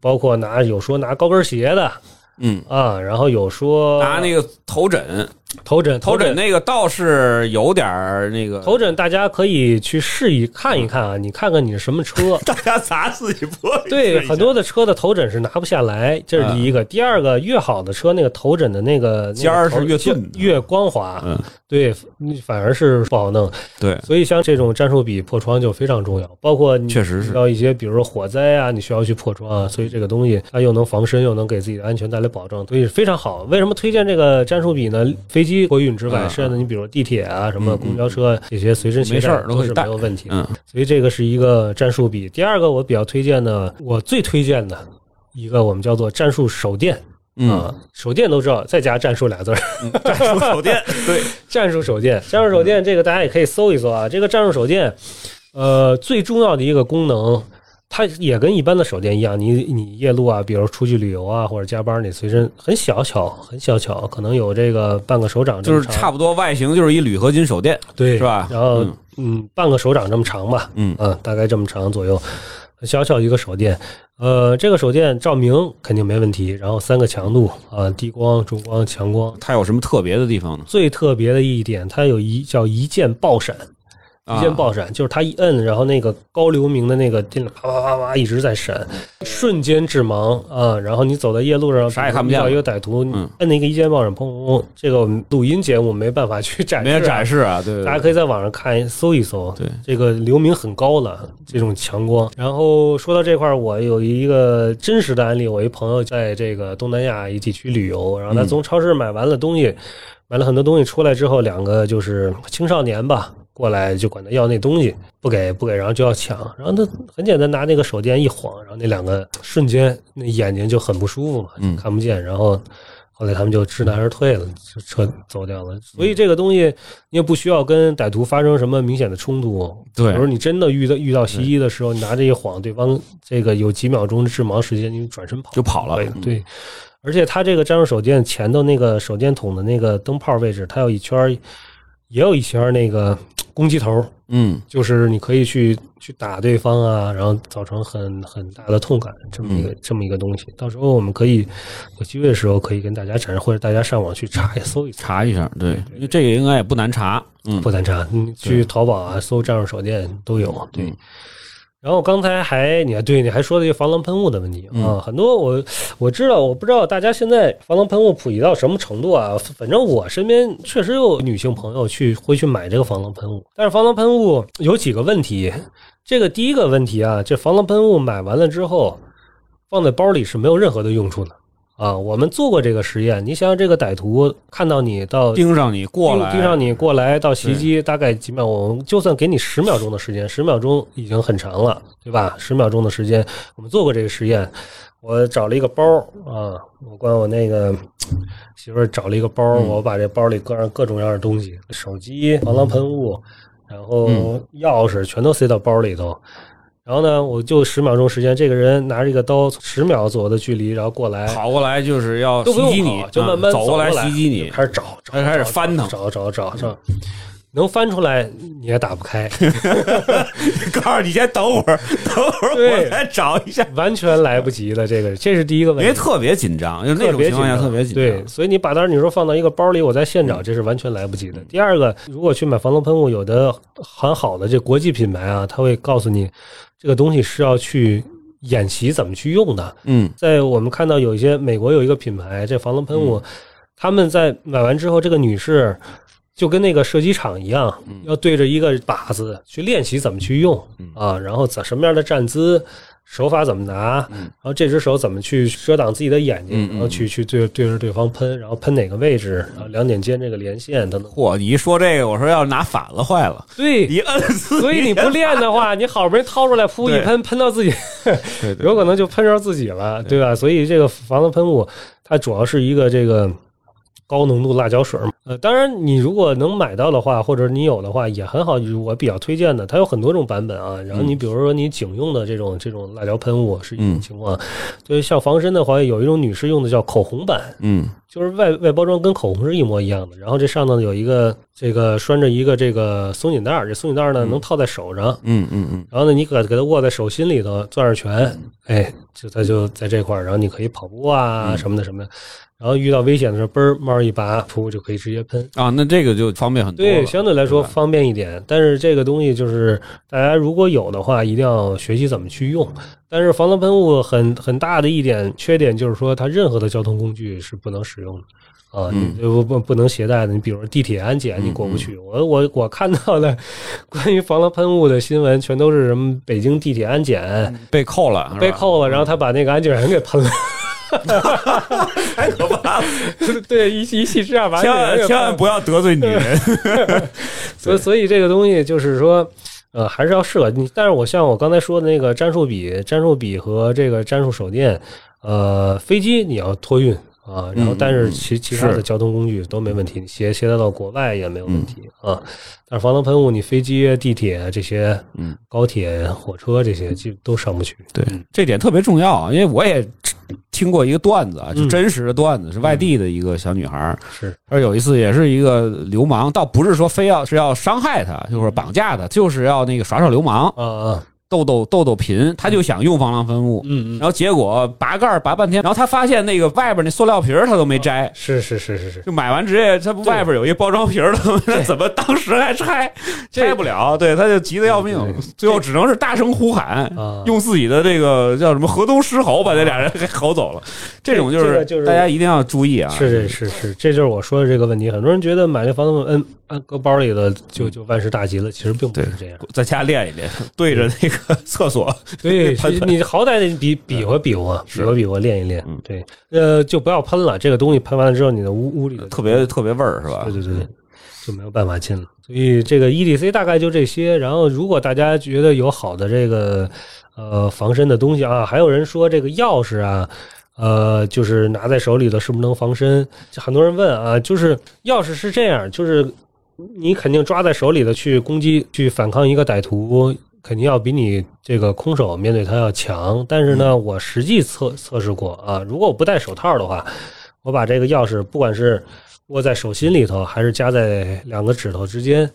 包括拿有说拿高跟鞋的嗯，啊，然后有说拿那个头枕，头枕头枕那个倒是有点儿那个，头枕，大家可以去试一看一看啊，你看看你是什么车。大家砸自己玻璃，对，很多的车的头枕是拿不下来，这是第一个。第二个，越好的车，那个头枕的那个嗯尖儿是越钝越光滑，嗯，对，你反而是不好弄。对，所以像这种战术笔破窗就非常重要，包括你确实是遇到一些比如说火灾啊，你需要去破窗啊，所以这个东西它又能防身，又能给自己的安全带来保障，所以非常好。为什么推荐这个战术笔呢？飞机货运之外，剩下的你比如地铁啊、什么嗯公交车这些随身携带都是没有问题所以这个是一个战术笔。第二个我比较推荐的，我最推荐的一个我们叫做战术手电。嗯，啊，手电都知道，再加战术俩字儿，战术手电，对，战术手电，战术手电这个大家也可以搜一搜啊。这个战术手电，呃，最重要的一个功能，它也跟一般的手电一样，你你夜路啊，比如出去旅游啊，或者加班，你随身很小巧，很小巧，可能有这个半个手掌这就是，差不多外形就是一铝合金手电，对，是吧然后嗯嗯半个手掌这么长吧，嗯大概这么长左右，很小巧一个手电。呃，这个手电照明肯定没问题，然后三个强度啊、低光、中光、强光。它有什么特别的地方呢？最特别的一点，它有一叫一键爆闪，啊一键爆闪就是它一摁，然后那个高流明的那个电啪啪啪啪一直在闪，瞬间致盲啊！然后你走在夜路上，啥也看不见了遇到一个歹徒，摁那个一键爆闪，砰砰砰，这个我们录音节目没办法去展示啊，没人展示啊，对对对，大家可以在网上看搜一搜，对这个流明很高了，这种强光。然后说到这块儿，我有一个真实的案例，我一朋友在这个东南亚一地区旅游，然后他嗯从超市买完了东西，买了很多东西出来之后，两个就是青少年吧。过来就管他要那东西，不给不给，然后就要抢，然后他很简单拿那个手电一晃，然后那两个瞬间那眼睛就很不舒服嘛，嗯。看不见，然后后来他们就知难而退了，就撤走掉了。所以这个东西你也不需要跟歹徒发生什么明显的冲突。对。比如你真的遇到遇到袭击的时候，你拿这一晃，对方这个有几秒钟的致盲时间，你转身跑。就跑了。对。而且它这个战术手电前头那个手电筒的那个灯泡位置，它有一圈儿，也有一圈儿那个攻击头，嗯就是你可以去去打对方啊，然后造成很很大的痛感，这么一个、嗯这么一个东西。到时候我们可以有机会的时候可以跟大家展示，或者大家上网去查一搜一搜，查一下，对，因为这个应该也不难查，嗯不难查。你去淘宝啊搜战术手电都有。对。嗯然后刚才还你还对你还说了一个防狼喷雾的问题啊，嗯很多我我知道，我不知道大家现在防狼喷雾普及到什么程度啊？反正我身边确实有女性朋友去会去买这个防狼喷雾，但是防狼喷雾有几个问题。这个第一个问题啊，这防狼喷雾买完了之后放在包里是没有任何的用处的啊。我们做过这个实验，你想想这个歹徒看到你到 盯上你过来，盯盯上你过来到袭击，大概几秒，我们就算给你十秒钟的时间，十秒钟已经很长了，对吧？十秒钟的时间，我们做过这个实验。我找了一个包啊，我管我那个媳妇儿找了一个包，我把这包里搁上各种各样的东西，手机、防狼喷雾，然后钥匙全都塞到包里头。然后呢，我就十秒钟时间，这个人拿着一个刀，十秒左右的距离，然后过来，跑过来就是要袭击你，就慢慢嗯走过来袭击你，开始找，找开始翻腾找找找找，能翻出来你也打不开，告诉你先等会儿，等会儿对我来找一下，完全来不及了。这个这是第一个问题。因为特别紧张，就那种情况下特别紧张。对，所以你把它你说放到一个包里，我在现找，这是完全来不及的。第二个，如果去买防狼喷雾，有的很好的这国际品牌啊，他会告诉你这个东西是要去演习怎么去用的。嗯在我们看到有一些美国有一个品牌，这防狼喷雾，他们在买完之后，这个女士就跟那个射击场一样，要对着一个靶子去练习怎么去用啊，然后怎什么样的站姿。手法怎么拿，然后这只手怎么去遮挡自己的眼睛，然后去去对对着对方喷，然后喷哪个位置，然后两点间这个连线等等。嚯，你一说这个，我说要是拿反了坏了，对，一摁死所以你不练的话，你好不容易掏出来，噗一喷，喷到自己，有可能就喷着自己了，对吧？所以这个防狼喷雾，它主要是一个这个高浓度辣椒水嘛。呃，当然你如果能买到的话，或者你有的话也很好。我比较推荐的，它有很多种版本啊。然后你比如说你警用的这种这种辣椒喷雾是一种情况，就是像防身的话，有一种女士用的叫口红版，嗯就是外外包装跟口红是一模一样的，然后这上头有一个这个拴着一个这个松紧带儿，这松紧带儿呢能套在手上，嗯嗯嗯，然后呢你给给它握在手心里头攥着拳，哎，就它就在这块儿，然后你可以跑步啊什么的什么的，然后遇到危险的时候，嘣儿帽一拔，噗就可以直接喷。啊，那这个就方便很多。对，相对来说方便一点，但是这个东西就是大家如果有的话，一定要学习怎么去用。但是防狼喷雾很很大的一点缺点就是说，它任何的交通工具是不能使用的。啊，嗯你就不不不能携带的，你比如说地铁安检你过不去。我我我看到的关于防狼喷雾的新闻，全都是什么北京地铁安检被扣了，被扣了，然后他把那个安检员给喷了，太可怕了！对，一气一气之下把安千万千万不要得罪女人。所以所以这个东西就是说，呃，还是要适合你。但是我像我刚才说的那个战术笔、战术笔和这个战术手电，呃，飞机你要托运啊，然后嗯但是其其他的交通工具都没问题，你携携带到国外也没有问题啊。但是防狼喷雾，你飞机、地铁这些，嗯，高铁、火车这些就都上不去。对，这点特别重要，因为我也听过一个段子啊，就嗯。真实的段子，是外地的一个小女孩儿，是，有一次也是一个流氓，倒不是说非要是要伤害她，就是绑架她，就是要那个耍耍流氓，啊啊，逗逗逗逗贫，她就想用防狼喷雾。嗯嗯，然后结果拔盖儿拔半天，然后他发现那个外边那塑料皮儿她都没摘，是是是是是，就买完直接，他不外边有一包装皮儿 他，怎么当时还拆拆不了？对，他就急得要命，最后只能是大声呼喊，啊用自己的这个叫什么河东狮吼把这俩人 给吼走了。这种就是大家一定要注意啊！是是是是，这就是我说的这个问题。很多人觉得买这防狼喷，嗯嗯，搁包里了就就万事大吉了，其实并不是这样。在家练一练，对着那个 厕所，对，喷 你你好歹得比比划比划，比划比划，练一练嗯。对，呃，就不要喷了。这个东西喷完了之后，你的屋屋里特别特别味儿是吧对？对对对，就没有办法进了。所以这个 EDC 大概就这些。然后，如果大家觉得有好的这个呃防身的东西啊，还有人说这个钥匙啊。呃，就是拿在手里的是不是能防身？很多人问啊，就是钥匙是这样，就是你肯定抓在手里的去攻击、去反抗一个歹徒，肯定要比你这个空手面对它要强。但是呢，我实际测测试过啊，如果我不戴手套的话，我把这个钥匙不管是握在手心里头，还是夹在两个指头之间，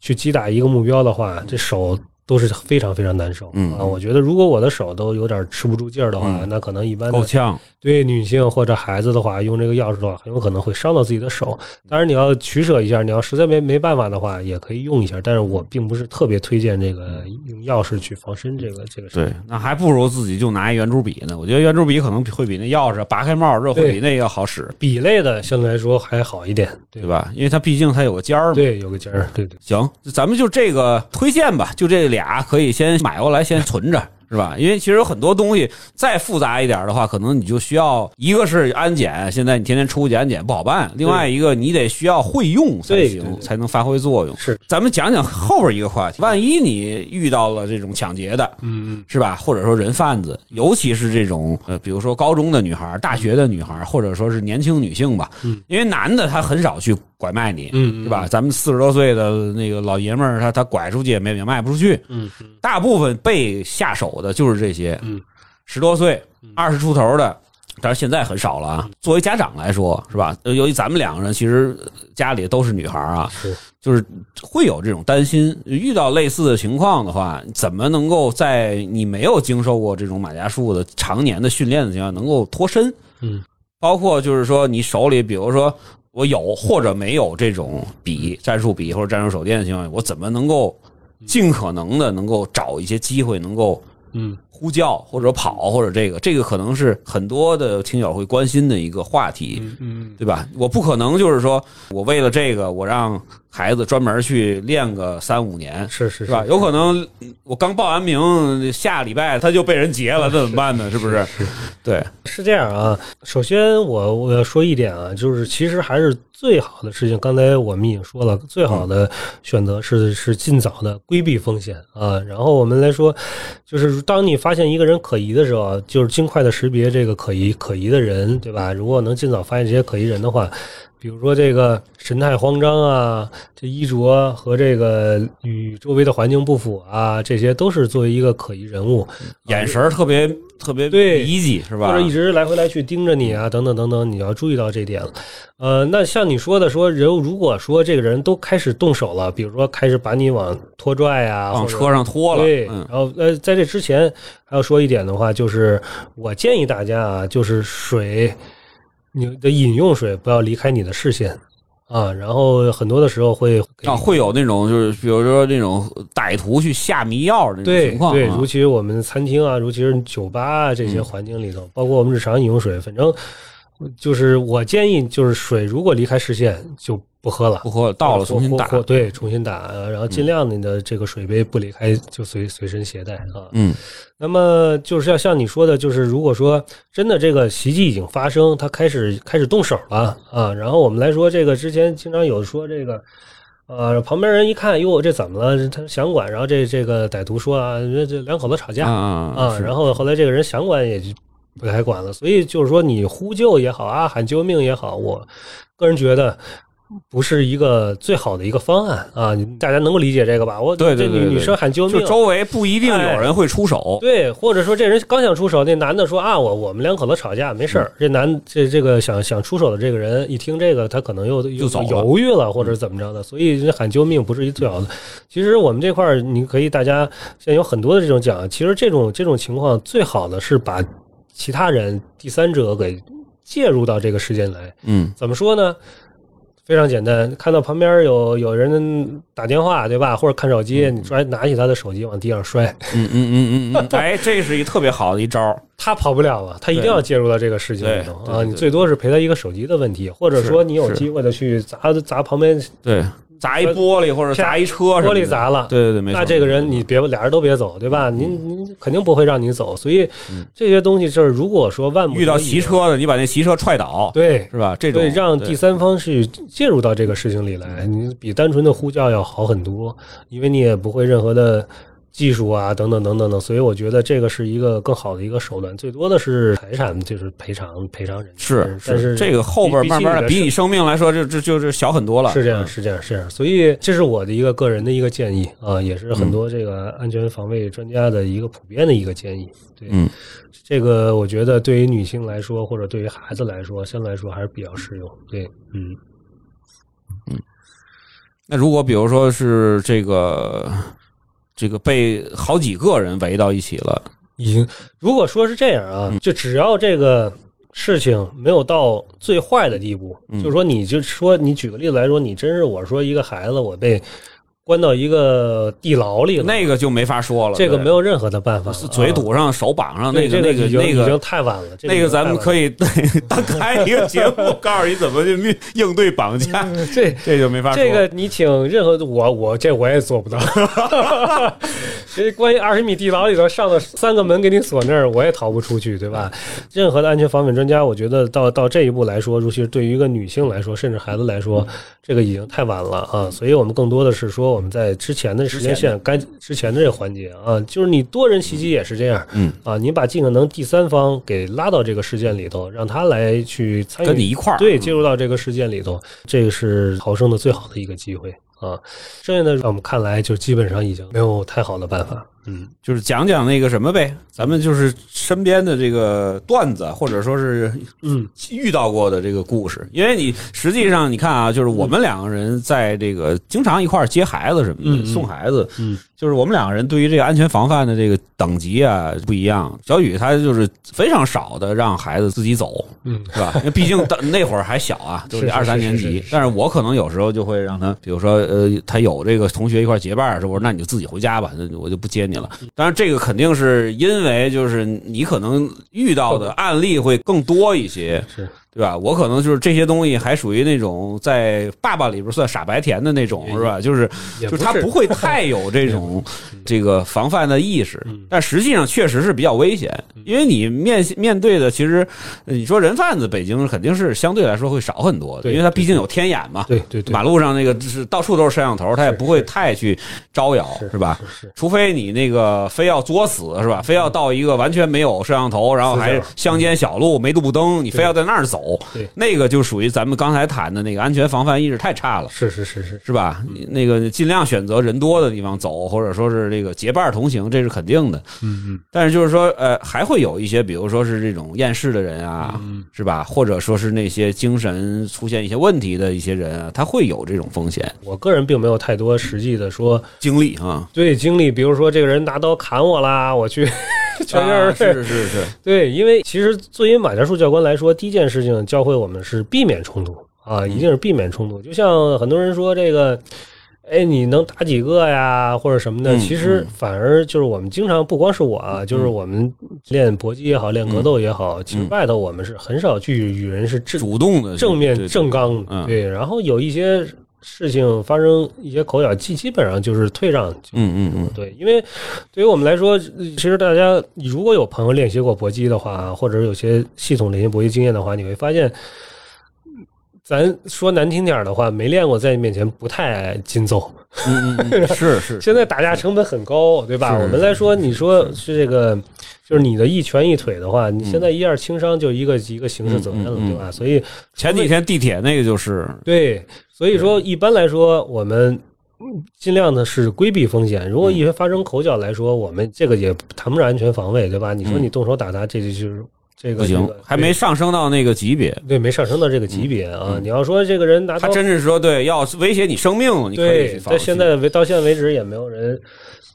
去击打一个目标的话，这手都是非常非常难受。嗯啊，我觉得如果我的手都有点吃不住劲儿的话，嗯那可能一般的够呛，对女性或者孩子的话，用这个钥匙的话，很有可能会伤到自己的手。当然，你要取舍一下，你要实在没没办法的话，也可以用一下。但是我并不是特别推荐这个用钥匙去防身这个这个事对，那还不如自己就拿一圆珠笔呢。我觉得圆珠笔可能会比那钥匙拔开帽这会比那个要好使，笔类的相对来说还好一点，对对？吧？因为它毕竟它有个尖儿嘛。对，有个尖儿，对对。行，咱们就这个推荐吧，就这俩可以先买过来，先存着，是是吧？因为其实有很多东西再复杂一点的话，可能你就需要一个是安检，现在你天天出去安检不好办；另外一个你得需要会用才行，对对对才能发挥作用。是，咱们讲讲后边一个话题，万一你遇到了这种抢劫的，嗯嗯，是吧？或者说人贩子，尤其是这种呃，比如说高中的女孩、大学的女孩，或者说是年轻女性吧，嗯，因为男的他很少去拐卖你，嗯嗯是吧？咱们四十多岁的那个老爷们儿，他他拐出去也没也卖不出去，嗯大部分被下手的就是这些，嗯，十多岁、二十出头的。但是现在很少了啊。作为家长来说，是吧？呃由于咱们两个人其实家里都是女孩啊，是就是会有这种担心。遇到类似的情况的话，怎么能够在你没有经受过这种马甲术的常年的训练的情况下，能够脱身？嗯，包括就是说，你手里，比如说我有或者没有这种笔、战术笔或者战术手电的情况下，我怎么能够尽可能的能够找一些机会，能够嗯呼叫或者跑或者这个，这个可能是很多的听友会关心的一个话题。嗯对吧？我不可能就是说我为了这个，我让孩子专门去练个三五年，是是是吧？有可能我刚报完名，下礼拜他就被人劫了，那怎么办呢？是不是？对，是这样啊，首先我我要说一点啊，就是其实还是最好的事情。刚才我们已经说了，最好的选择是是尽早的规避风险啊。然后我们来说，就是当你发现一个人可疑的时候，就是尽快的识别这个可疑可疑的人，对吧？如果能尽早发现这些可疑人的话，比如说这个神态慌张啊，这衣着和这个与周围的环境不符啊，这些都是作为一个可疑人物。眼神儿特别特别对是吧？或者一直来回来去盯着你啊，等等等等，你要注意到这点了。呃，那像你说的，说人如果说这个人都开始动手了，比如说开始把你往拖拽啊，往车上拖了，对，嗯然后呃，在这之前还要说一点的话，就是我建议大家啊，就是水，你的饮用水不要离开你的视线啊，然后很多的时候会啊，会有那种就是比如说那种歹徒去下迷药的那种情况、啊，对，尤其是我们餐厅啊，尤其是酒吧啊这些环境里头，包括我们日常饮用水，反正就是我建议，就是水如果离开视线就不喝了不。喝倒了重新打对，重新打，呃然后尽量你的这个水杯不离开，就随随身携带啊。嗯那么就是要像你说的，就是如果说真的这个袭击已经发生，他开始开始动手了啊，然后我们来说这个之前经常有说这个。呃，旁边人一看，哟，这怎么了？他想管，然后这这个歹徒说啊，这这两口子吵架啊然后后来这个人想管也就不太管了，所以就是说你呼救也好啊，喊救命也好，我个人觉得不是一个最好的一个方案啊，大家能够理解这个吧？我对对对对这女女生喊救命，就周围不一定有人会出手，对，或者说这人刚想出手，那男的说啊，我我们两口子吵架没事儿。这男这这个想想出手的这个人一听这个，他可能又又走犹豫了，或者怎么着的，所以这喊救命不是一最好的。其实我们这块儿，你可以大家现在有很多的这种讲，其实这种这种情况最好的是把其他人第三者给介入到这个事件来。嗯。怎么说呢？非常简单，看到旁边有有人打电话，对吧？或者看手机，你摔拿起他的手机往地上摔，嗯嗯嗯嗯嗯，哎，这是一特别好的一招，他跑不了了，他一定要介入到这个事情里头啊！你最多是赔他一个手机的问题，或者说你有机会的去砸砸旁边对，砸一玻璃或者砸一车什么的玻璃砸了，对对对，没错。那这个人你别俩人都别走，对吧？您您肯定不会让你走，所以这些东西就是如果说万不遇到骑，车的，你把那骑车踹倒，对。是吧？这种对，让第三方去介入到这个事情里来，你比单纯的呼叫要好很多，因为你也不会任何的技术啊，等等等等等，所以我觉得这个是一个更好的一个手段。最多的是财产，就是赔偿赔偿人家，是但是这个后边慢慢的比你生命来说，就就就是小很多了。是这样，是这样，是这样。所以这是我的一个个人的一个建议啊，也是很多这个安全防卫专家的一个普遍的一个建议。对，嗯，这个我觉得对于女性来说，或者对于孩子来说，相对来说还是比较适用。对，嗯嗯，那如果比如说是这个这个被好几个人围到一起了，已经如果说是这样啊，就只要这个。事情没有到最坏的地步，嗯就是说，你就说，你举个例子来说，你真是我说一个孩子，我被关到一个地牢里了，那个就没法说了。这个没有任何的办法嘴堵上、手绑上，那个那个那个已经那个太晚了，这那个咱们可以单开一个节目，告诉你怎么去应应对绑架，这。这就没法说。这个你请任何我我这我也做不到，这关于二十米地牢里头上了三个门给你锁那儿，我也逃不出去，对吧？任何的安全防范专家，我觉得到到这一步来说，尤其是对于一个女性来说，甚至孩子来说，这个已经太晚了啊。所以我们更多的是说，我们在之前的时间线该之前的这个环节啊，就是你多人袭击也是这样，嗯啊，你把尽可能第三方给拉到这个事件里头，让他来去参与，跟你一块儿对进入到这个事件里头，这个是逃生的最好的一个机会啊。剩下的在我们看来，就基本上已经没有太好的办法。嗯，就是讲讲那个什么呗，咱们就是身边的这个段子，或者说是嗯遇到过的这个故事。因为你实际上你看啊，就是我们两个人在这个经常一块接孩子什么的，送孩子，嗯，就是我们两个人对于这个安全防范的这个等级啊不一样。小雨他就是非常少的让孩子自己走，嗯是吧？因为毕竟 当那会儿还小啊，就是是二三年级。但是我可能有时候就会让他，比如说呃，他有这个同学一块结伴儿的时候，我说那你就自己回家吧，那我就不接你了。当然，这个肯定是因为就是你可能遇到的案例会更多一些，是对吧？我可能就是这些东西还属于那种在爸爸里边算傻白甜的那种，是吧？就是也就是他不会太有这种 这个防范的意识，但实际上确实是比较危险，因为你面面对的其实呃你说人贩子，北京肯定是相对来说会少很多的，因为他毕竟有天眼嘛，对对对，马路上那个是到处都是摄像头，他也不会太去招摇，是是吧？除非你那个非要作死是吧？非要到一个完全没有摄像头，然后还乡间小路没路灯，你非要在那儿走对，那个就属于咱们刚才谈的那个安全防范意识太差了。是是是是是吧？那个尽量选择人多的地方走，或者说是这个结伴同行，这是肯定的。嗯嗯但是就是说，呃，还会有一些，比如说是这种厌世的人啊，嗯是吧？或者说是那些精神出现一些问题的一些人啊，他会有这种风险我个人并没有太多实际的说经历啊。对经历，比如说这个人拿刀砍我啦，我去是是是是，对，因为其实作为马家树教官来说，第一件事情教会我们是避免冲突啊，一定是避免冲突。就像很多人说这个，哎，你能打几个呀，或者什么的，嗯其实嗯。反而就是我们经常不光是我啊，就是我们练搏击也好，练格斗也好，其实外头我们是很少去与人是正主动的正面正刚对，然后有一些。事情发生一些口角，基基本上就是退让，嗯嗯嗯，对，因为对于我们来说，其实大家如果有朋友练习过搏击的话，或者有些系统练习搏击经验的话，你会发现，咱说难听点的话，没练过在你面前不太紧走。嗯嗯嗯，是是，现在打架成本很高，对吧？是我们来说，你说是这个，就是你的一拳一腿的话，你现在一二轻伤就一个一个刑事责任了，对吧？所以前几天地铁那个就是，对，所以说一般来说，我们嗯尽量的是规避风险。如果一发生口角来说，我们这个也谈不上安全防卫，对吧？你说你动手打他，这就是这个不行，还没上升到那个级别。对没上升到这个级别啊。你要说这个人拿他刀，真是说对，要威胁你生命，你可以到现在为到现在为止也没有人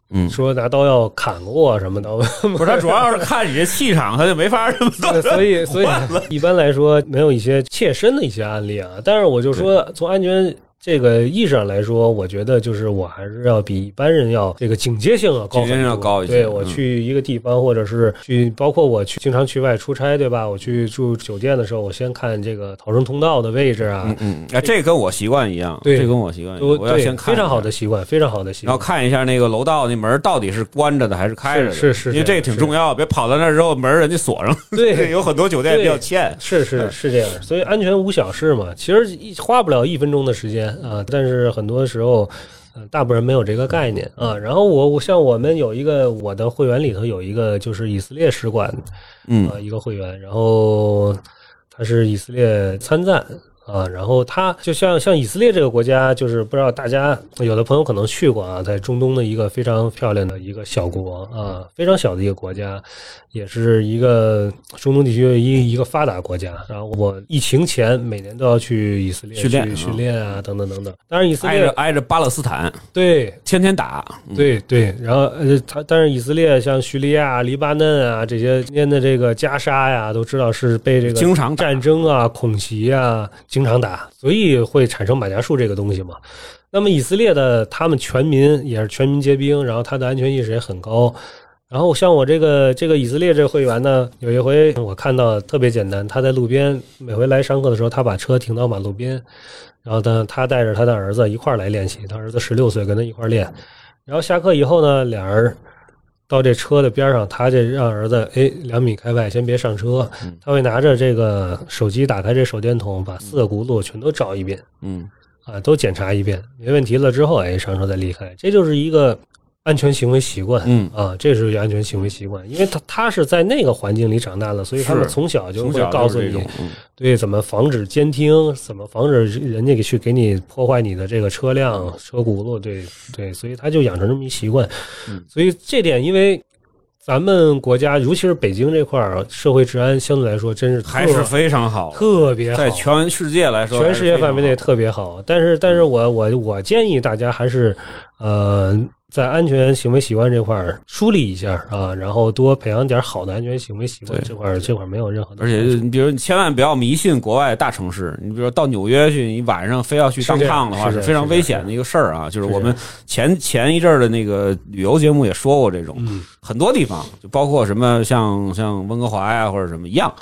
嗯说拿刀要砍过我什么的。不是他主要是看你这气场，他就没法这么对所以，所以 一般来说没有一些切身的一些案例啊。但是我就说，从安全这个意识上来说，我觉得就是我还是要比一般人要这个警戒性要高警戒性要高一些对我嗯去一个地方，或者是去，包括我去经常去外出差，对吧？我去住酒店的时候，我先看这个逃生通道的位置啊，嗯嗯，哎，这跟我习惯一样，对这跟我习惯一样，我要先看非常好的，习惯，非常好的习惯然后。看一下那个楼道那门到底是关着的还是开着的，是是是因为这个挺重要，别跑到那儿之后门人家锁上了，对 有很多酒店比较欠，是是是这样，所以安全无小事嘛。其实一花不了一分钟的时间啊，但是很多时候，呃，大部分人没有这个概念啊。然后我我像我们有一个我的会员里头有一个就是以色列使馆嗯啊一个会员，然后他是以色列参赞。啊，然后他就像像以色列这个国家，就是不知道大家有的朋友可能去过啊，在中东的一个非常漂亮的一个小国啊，非常小的一个国家，也是一个中东地区的一一个发达国家。然后我疫情前每年都要去以色列训练去训练啊，等等等等。但是，以色挨着列挨着巴勒斯坦，对天天打，嗯对对，然后呃，他但是以色列像叙利亚、黎巴嫩啊这些今天的这个加沙呀，都知道是被这个经常战争啊、恐袭啊经常打，所以会产生马甲树这个东西嘛。那么以色列的他们全民也是全民皆兵，然后他的安全意识也很高。然后像我这个这个以色列这会员呢，有一回我看到特别简单，他在路边每回来上课的时候，他把车停到马路边，然后呢，他带着他的儿子一块来练习，他儿子十六岁，跟他一块练。然后下课以后呢，俩人到这车的边上，他这让儿子哎两米开外，先别上车，他会拿着这个手机打开这手电筒，把四个轱辘全都照一遍。嗯。啊，都检查一遍，没问题了之后，哎上车再离开，这就是一个安全行为习惯。嗯，啊，这是安全行为习惯，因为他他是在那个环境里长大的，所以他们从小就会告诉你对，怎么防止监听，怎么防止人家给去给你破坏你的这个车辆、车轱辘，对对，所以他就养成这么一习惯。嗯所以这点，因为咱们国家，尤其是北京这块儿，社会治安相对来说真是还是非常好，特别好，在全世界来说，全世界范围内特别好。但是，但是我我我建议大家还是呃。在安全行为习惯这块儿梳理一下啊，然后多培养点好的安全行为习惯，这块儿这块儿没有任何的而且你比如你千万不要迷信国外大城市，你比如说到纽约去，你晚上非要去当是这样趟的话，是非常危险的一个事儿啊。就是是我们前前一阵儿的那个旅游节目也说过这种，嗯，很多地方就包括什么像像温哥华呀或者什么一样，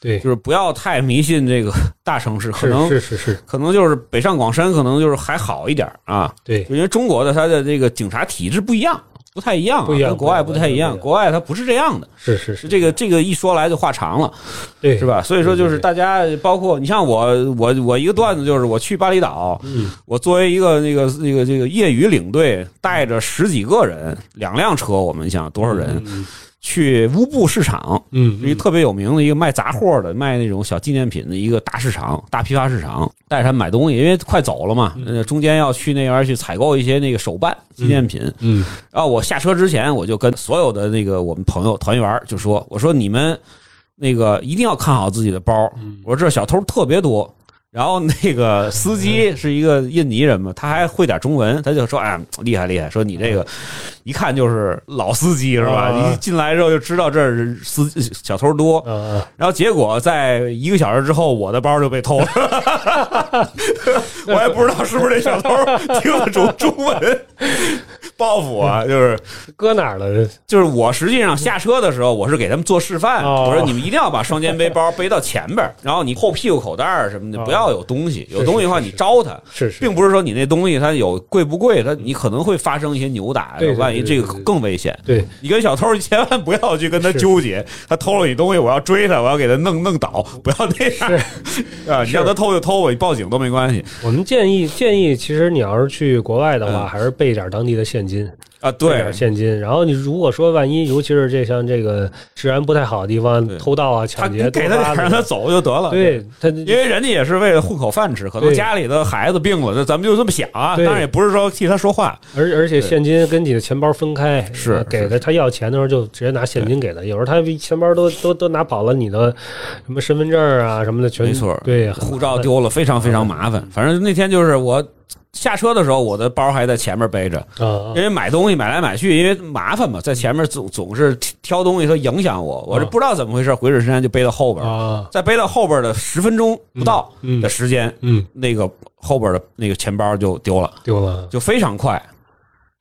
对，就是不要太迷信这个 大城市，可能是是是，可能就是北上广深可能就是还好一点啊，对因为中国的它的这个警察体制不一样。不太一样啊，不一样跟国外不太一样。国外它不是这样的，是是是这个这个一说来就话长了。对，是？吧？所以说就是大家，包括你像我，我我一个段子就是我去巴厘岛，嗯我作为一个那个那个这个业余领队，带着十几个人，两辆车，我们想多少人嗯去乌布市场，嗯，一个特别有名的一个卖杂货的、卖那种小纪念品的一个大市场、大批发市场，带着他们买东西，因为快走了嘛，呃，中间要去那边去采购一些那个手办纪念品。嗯然后我下车之前，我就跟所有的那个我们朋友团员就说：“我说你们那个一定要看好自己的包。我说这小偷特别多。”然后那个司机是一个印尼人嘛，他还会点中文，他就说：“哎，厉害厉害！说你这个一看就是老司机是吧？啊一进来之后就知道这儿司小偷多。然后结果在一个小时之后，我的包就被偷了。我也不知道是不是这小偷听得懂中文，报复我。就是 搁哪儿了？就是我实际上下车的时候，我是给他们做示范，哦我说你们一定要把双肩背包背到前边儿，然后你后屁股口袋儿什么的哦不要有东西，是有东西的话你招他。是是，并不是说你那东西它有贵不贵，它你可能会发生一些扭打，万一这个更危险。对你跟小偷千万不要去跟他纠结，他偷了你东西，我要追他，我要给他弄弄倒，不要那样 啊！你让他偷就偷吧，你报警都没关系我们建议建议，其实你要是去国外的话，嗯还是备一点当地的现金，啊！对点现金。然后你如果说万一，尤其是这像这个治安不太好的地方，偷盗啊、抢劫，给他点让他走就得了。对他，因为人家也是为了混口饭吃，可能家里的孩子病了，那咱们就这么想啊。当然也不是说替他说话，而而且现金跟你的钱包分开，是呃给的他要钱的时候就直接拿现金给他，有时候他钱包都都都拿跑了你的什么身份证啊什么的全没错对，护照丢了非常非常麻烦。反正那天就是我下车的时候，我的包还在前面背着，啊因为买东西买来买去，因为麻烦嘛，在前面总总是挑东西，它影响我，我这不知道怎么回事，鬼使神差就背到后边，啊。再背到后边的十分钟不到嗯的时间，嗯。那个后边的那个钱包就丢了。丢了。就非常快。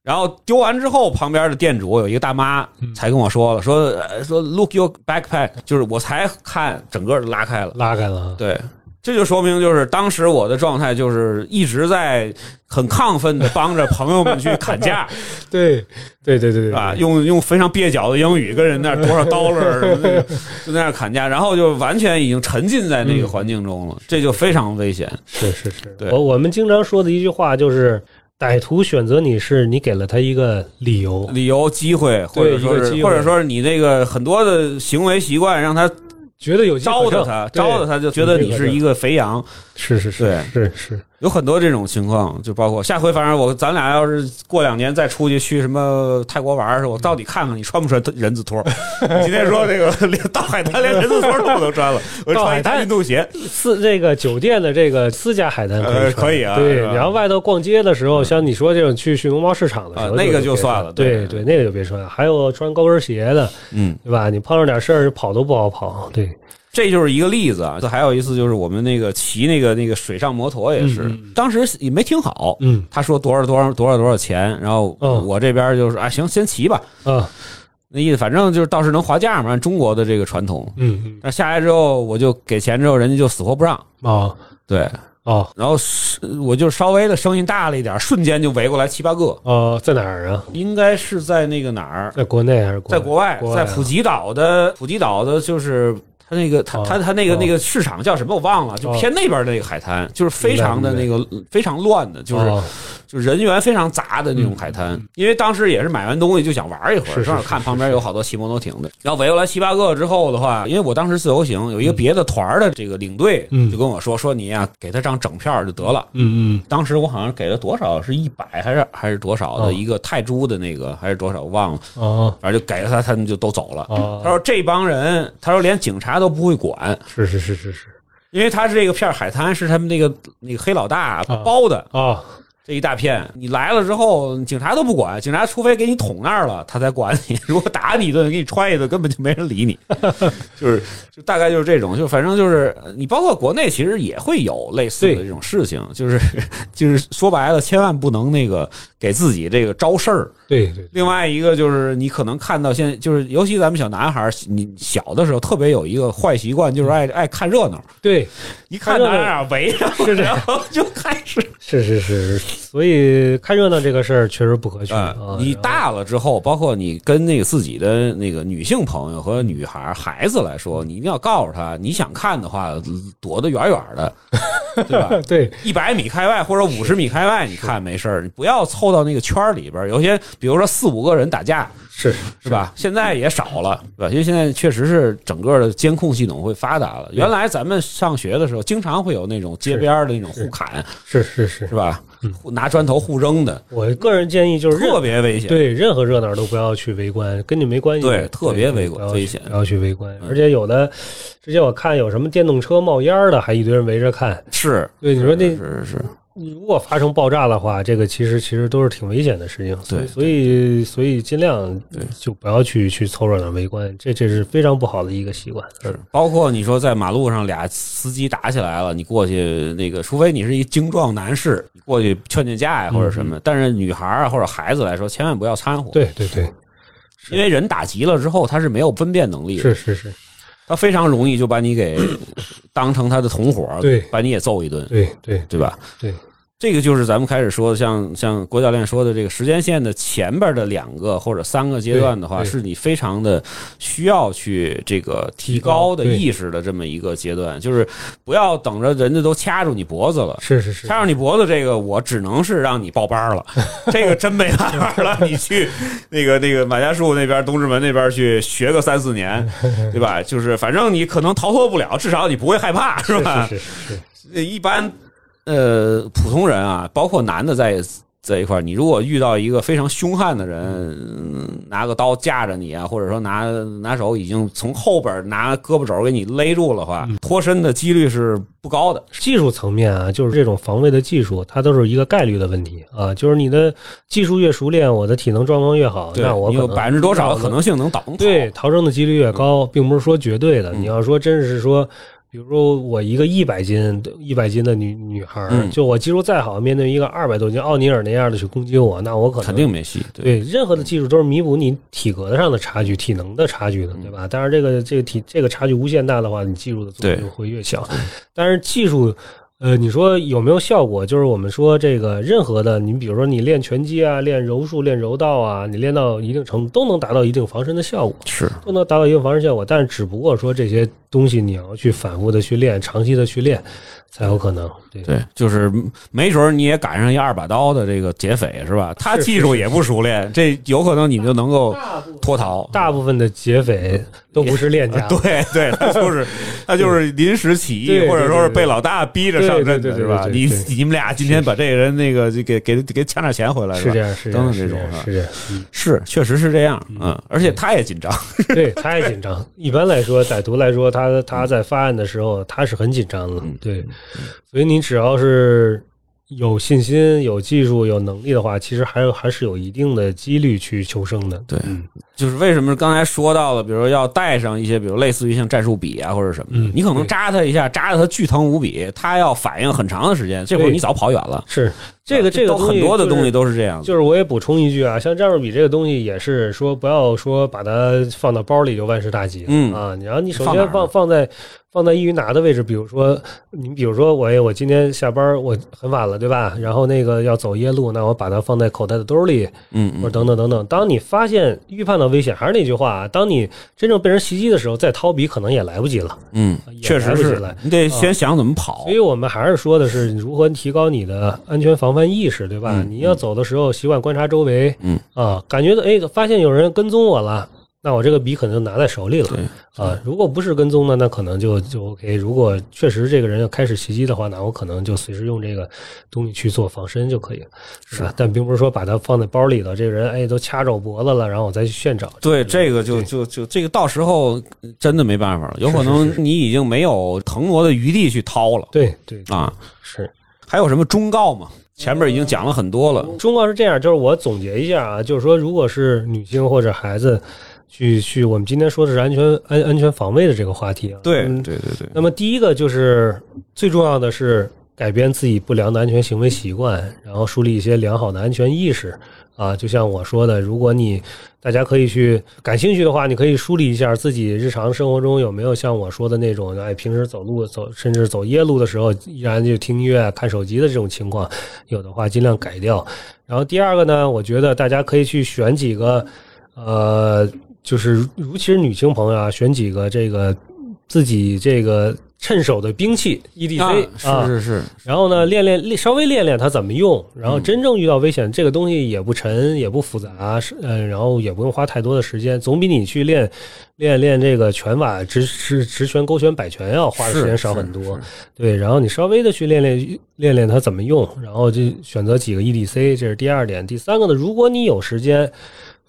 然后丢完之后，旁边的店主有一个大妈嗯。才跟我说了，说呃说 look your backpack，就是我才看整个拉开了。拉开了，对，这就说明就是当时我的状态就是一直在很亢奋的帮着朋友们去砍价 对对对对对啊，用用非常蹩脚的英语跟人那儿多少 dollar 就在那儿砍价，然后就完全已经沉浸在那个环境中了，这就非常危险。是是是，对我我们经常说的一句话就是。歹徒选择你是你给了他一个理由，理由、机会，或者说或者说是你那个很多的行为习惯，让他觉得有招的他，招的他就觉得你是一个肥羊，是是是对。是是，有很多这种情况，就包括下回，反正我咱俩要是过两年再出去去什么泰国玩儿的时候，我到底看看你穿不穿人字拖。你今天说这个 连到海滩连人字拖都不能穿了，我穿一到海滩运动鞋，私这个酒店的这个私家海滩可以呃可以啊对，然后外头逛街的时候，像你说这种去去农贸市场的时候，啊那个就算了对对对，那个就别穿。还有穿高跟鞋的，嗯，对吧？你碰上点事儿，跑都不好跑。对，这就是一个例子啊。这还有一次就是我们那个骑那个那个水上摩托也是，当时也没听好，嗯。他说多少多少多少多少钱，然后嗯。我这边就是啊行，先骑吧，嗯。那意思反正就是倒是能划价嘛，按中国的这个传统。嗯嗯。但下来之后，我就给钱之后，人家就死活不让。啊对，哦。然后是我就稍微的声音大了一点，瞬间就围过来七八个，哦，在哪儿啊？应该是在那个哪儿，在国内还是国在国外，在普吉岛的普吉岛的，就是他那个他哦他他那个哦。那个市场叫什么我忘了，就哦。偏那边的那个海滩，就是非常的那个非常乱的，就是哦就是人员非常杂的那种海滩。因为当时也是买完东西就想玩一会儿，正好看旁边有好多骑摩托艇的，然后围过来七八个之后的话，因为我当时自由行有一个别的团的这个领队嗯。就跟我说说你呀、给他张整票就得了。嗯嗯。当时我好像给了多少，是一百还是还是多少的哦。一个泰铢的那个，还是多少我忘了，哦。反正就给了他，他们就都走了。哦，他说这帮人，他说连警察都不会管，是是是是是。因为他是这个片海滩是他们那个那个黑老大啊包的。哦这一大片，你来了之后，警察都不管，警察除非给你捅那儿了，他才管你。如果打你一顿，给你踹一顿，根本就没人理你。就是就大概就是这种，就反正就是你包括国内其实也会有类似的这种事情，就是 就是说白了，千万不能那个给自己这个招事儿。对对另外一个就是你可能看到现在就是，尤其咱们小男孩儿，你小的时候特别有一个坏习惯，就是爱爱看热闹，对，一看热闹。围上，是这样然后就开始是是是，所以看热闹这个事儿确实不可取你大了之后，包括你跟那个自己的那个女性朋友和女孩儿孩子来说，你一定要告诉他，你想看的话，躲得远远的，对吧？对一百米开外或者五十米开外，你看没事儿，你不要凑到那个圈儿里边儿。有些比如说四五个人打架，是是吧？现在也少了，对吧？因为现在确实是整个的监控系统会发达了。原来咱们上学的时候，经常会有那种街边的那种互砍，是是是是，吧？互拿砖头互扔的，我个人建议就是特别危险。对任何热闹都不要去围观，跟你没关系。对特别危危险不要去围观。嗯而且有的，之前我看有什么电动车冒烟的，还一堆人围着看。是，对，你说那是是是，如果发生爆炸的话，这个其实其实都是挺危险的事情。对所以所以尽量就不要去去凑热闹围观，这这是非常不好的一个习惯。是，包括你说在马路上俩司机打起来了，你过去那个，除非你是一精壮男士，你过去劝劝架呀或者什么，但是女孩儿啊或者孩子来说，千万不要掺和，对对对，因为人打急了之后，他是没有分辨能力的，是是是，他非常容易就把你给 当成他的同伙，对。把你也揍一顿，对对。对吧？对，这个就是咱们开始说的，像像郭教练说的，这个时间线的前边的两个或者三个阶段的话，是你非常的需要去这个提高的意识的这么一个阶段，就是不要等着人家都掐住你脖子了。是是是，掐住你脖子，这个我只能是让你报班了，这个真没办法了。你去那个那个马家树那边、东直门那边去学个三四年，对吧？就是反正你可能逃脱不了，至少你不会害怕，是吧？是是是是，一般呃普通人啊，包括男的在在一块儿，你如果遇到一个非常凶悍的人，嗯拿个刀架着你啊，或者说拿拿手已经从后边拿胳膊肘给你勒住了话，脱身的几率是不高的。技术层面啊，就是这种防卫的技术，它都是一个概率的问题啊。就是你的技术越熟练，我的体能状况越好，对那我有百分之多少的可能性能倒？对，逃生的几率越高，并不是说绝对的。嗯你要说真是说，比如说我一个一百斤一百斤的女女孩，嗯就我技术再好，面对一个二百多斤奥尼尔那样的去攻击我，那我可能肯定没戏。对，对任何的技术都是弥补你体格上的差距、体能的差距的，对吧？但是，这个这个体这个差距无限大的话，你技术的作用就会越小。但是技术。呃，你说有没有效果？就是我们说这个任何的，你比如说你练拳击啊、练柔术、练柔道啊，你练到一定程度都能达到一定防身的效果。是都能达到一定防身效果，但是只不过说这些东西你要去反复的去练，长期的去练，才有可能。对对，就是没准儿你也赶上一二把刀的这个劫匪是吧？他技术也不熟练，这有可能你就能够脱逃。大部分的劫匪都不是练家，对对，他就是 他就是临时起义，对对或者说是被老大逼着上阵是吧？你你们俩今天把这个人那个就给给给抢点钱回来，吧是这样，是这样，等等是这种是吧是这样。嗯是，确实是这样，嗯，而且他也紧张，对，他也紧张。一般来说，歹徒来说，他他在发案的时候，他是很紧张的。嗯对，所以你只要是有信心、有技术、有能力的话，其实还有还是有一定的几率去求生的。对，就是为什么刚才说到了，比如说要带上一些，比如类似于像战术笔啊或者什么的，嗯你可能扎他一下，扎的他巨疼无比，他要反应很长的时间，这会儿你早跑远了。是这个这个很多的东西都。是这样的。就是我也补充一句啊，像战术笔这个东西也是说，不要说把它放到包里就万事大吉。嗯啊，然后你首先放放在放在易于拿的位置，比如说你比如说我哎我今天下班我很晚了对吧？然后那个要走夜路，那我把它放在口袋的兜里，嗯嗯，或者等等等等。当你发现预判到危险，还是那句话啊，当你真正被人袭击的时候，再掏笔可能也来不及了。嗯，也确实是你得先想怎么跑所。以我们还是说的是如何提高你的安全防范意识，对吧？你要走的时候习惯观察周围，嗯啊，感觉到哎，发现有人跟踪我了。那我这个笔可能就拿在手里了对啊！如果不是跟踪呢，那可能就就 OK。如果确实这个人要开始袭击的话，那我可能就随时用这个东西去做防身就可以了，是？但并不是说把它放在包里头，这个人哎都掐着我脖子了，然后我再去现找。对，这个就就就这个到时候真的没办法了，有可能你已经没有腾挪的余地去掏了对对啊。是。还有什么忠告吗？前面已经讲了很多了。中国是这样，就是我总结一下啊，就是说，如果是女性或者孩子去去，我们今天说的是安全安安全防卫的这个话题啊。对嗯对对对，那么第一个就是最重要的是改变自己不良的安全行为习惯，然后树立一些良好的安全意识啊。就像我说的，如果你大家可以去感兴趣的话，你可以梳理一下自己日常生活中有没有像我说的那种，哎，平时走路走甚至走夜路的时候依然就听音乐、看手机的这种情况，有的话尽量改掉。然后第二个呢，我觉得大家可以去选几个，呃，就是尤其是女性朋友啊，选几个这个自己这个趁手的兵器 EDC 啊，是是是，然后呢，练练练，稍微练练它怎么用，然后真正遇到危险，这个东西也不沉，也不复杂，是呃，然后也不用花太多的时间，总比你去练练练这个拳法直直直拳、勾拳、摆拳要花的时间少很多。对，然后你稍微的去练练练练它怎么用，然后就选择几个 EDC，这是第二点。第三个呢，如果你有时间。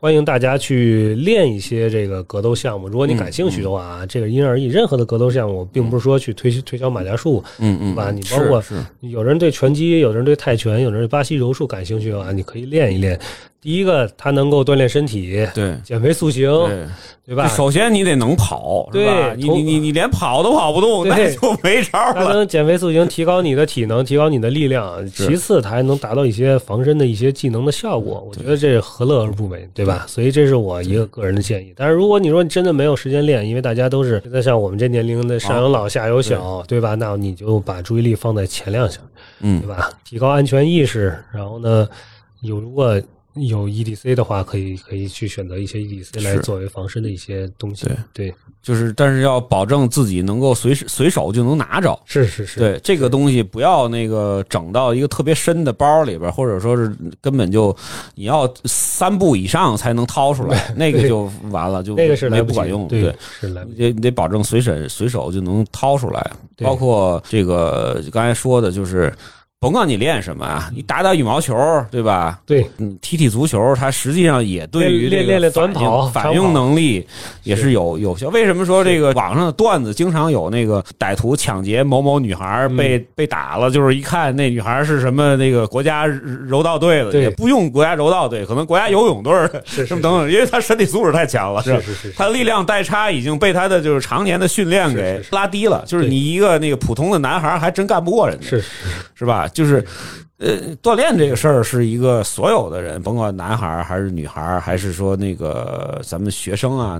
欢迎大家去练一些这个格斗项目，如果你感兴趣的话啊，这个因人而异。任何的格斗项目，并不是说去推推销马甲术，嗯嗯，对吧？你包括是是有人对拳击，有人对泰拳，有人对巴西柔术感兴趣的话，你可以练一练。第一个，它能够锻炼身体，对减肥塑形，对。对吧？首先你得能跑，对吧你你你你连跑都跑不动，对那就没招它了。能减肥塑形，提高你的体能，提高你的力量。其次，它还能达到一些防身的一些技能的效果。我觉得这何乐而不为，对吧？所以这是我一个个人的建议。但是如果你说你真的没有时间练，因为大家都是现在像我们这年龄的上有老下有小，对吧？那你就把注意力放在前两项，嗯对吧？提高安全意识，然后呢，有如果有 EDC 的话，可以可以去选择一些 EDC 来作为防身的一些东西。对，就是，但是要保证自己能够随时随手就能拿着。是是是，对这个东西，不要那个整到一个特别深的包里边，或者说是根本就你要三步以上才能掏出来，那个就完了，就那个是不管用。对。你得你得保证随身随手就能掏出来，对包括这个刚才说的，就是甭管你练什么啊，你打打羽毛球，对吧？对，嗯，踢踢足球，它实际上也对于这个练练练短跑反应能力也是有有效。为什么说这个网上的段子经常有那个歹徒抢劫某某女孩嗯被被打了，就是一看那女孩是什么那个国家柔道队的，对也不用国家柔道队，可能国家游泳队，什么等等，因为他身体素质太强了，吧是是是是他力量代差已经被他的就是常年的训练给拉低了，就是你一个那个普通的男孩还真干不过人家，是是是吧？就是。呃，锻炼这个事儿是一个所有的人，甭管男孩儿还是女孩儿，还是说那个咱们学生啊，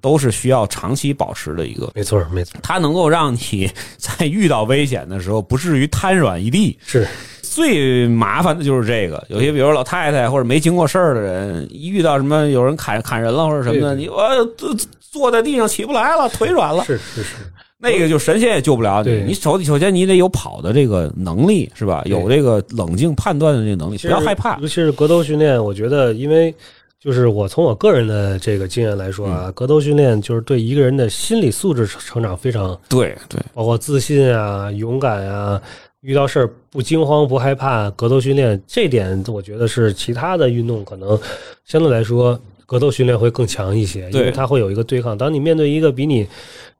都是需要长期保持的一个。没错没错，它能够让你 在遇到危险的时候不至于瘫软一地。是最麻烦的就是这个，有些比如老太太或者没经过事儿的人，一遇到什么有人砍砍人了或者什么的，你我坐坐在地上起不来了，腿软了，是是是，那个就神仙也救不了你对。你首首先你得有跑的这个能力，是吧？有这个冷静判断的这个能力，不要害怕尤。其是格斗训练，我觉得因为。就是我从我个人的这个经验来说嗯啊，格斗训练就是对一个人的心理素质成长非常，对对，包括自信啊、勇敢啊，遇到事儿不惊慌不害怕。格斗训练这点，我觉得是其他的运动可能相对来说，格斗训练会更强一些，因为它会有一个对抗。当你面对一个比你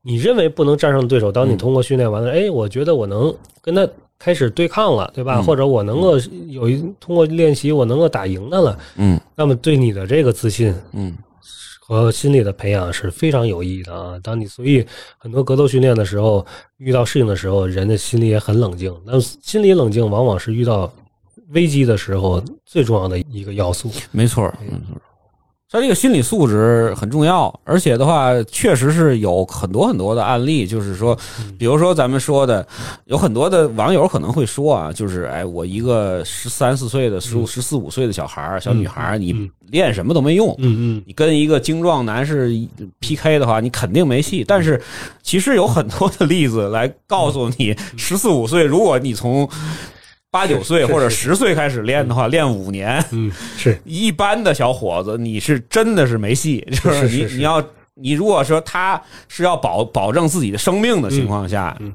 你认为不能战胜的对手，当你通过训练完了，哎，我觉得我能跟他开始对抗了，对吧？嗯或者我能够有一通过练习，我能够打赢他了，嗯那么对你的这个自信嗯和心理的培养是非常有意义的啊。当你所以很多格斗训练的时候，遇到事情的时候，人的心里也很冷静。那么心理冷静往往是遇到危机的时候最重要的一个要素。没错，没错儿。他这个心理素质很重要，而且的话，确实是有很多很多的案例，就是说，比如说咱们说的，有很多的网友可能会说啊，就是哎，我一个十三四岁的、十五、十四五岁的小孩儿、小女孩儿，你嗯练什么都没用，嗯嗯，你跟一个精壮男士 PK 的话，你肯定没戏。但是其实有很多的例子来告诉你，十四五岁，如果你从八九岁或者十岁开始练的话，练五年，嗯，是 一般的小伙子，你是真的是没戏。就是你你要你如果说他是要保保证自己的生命的情况下，嗯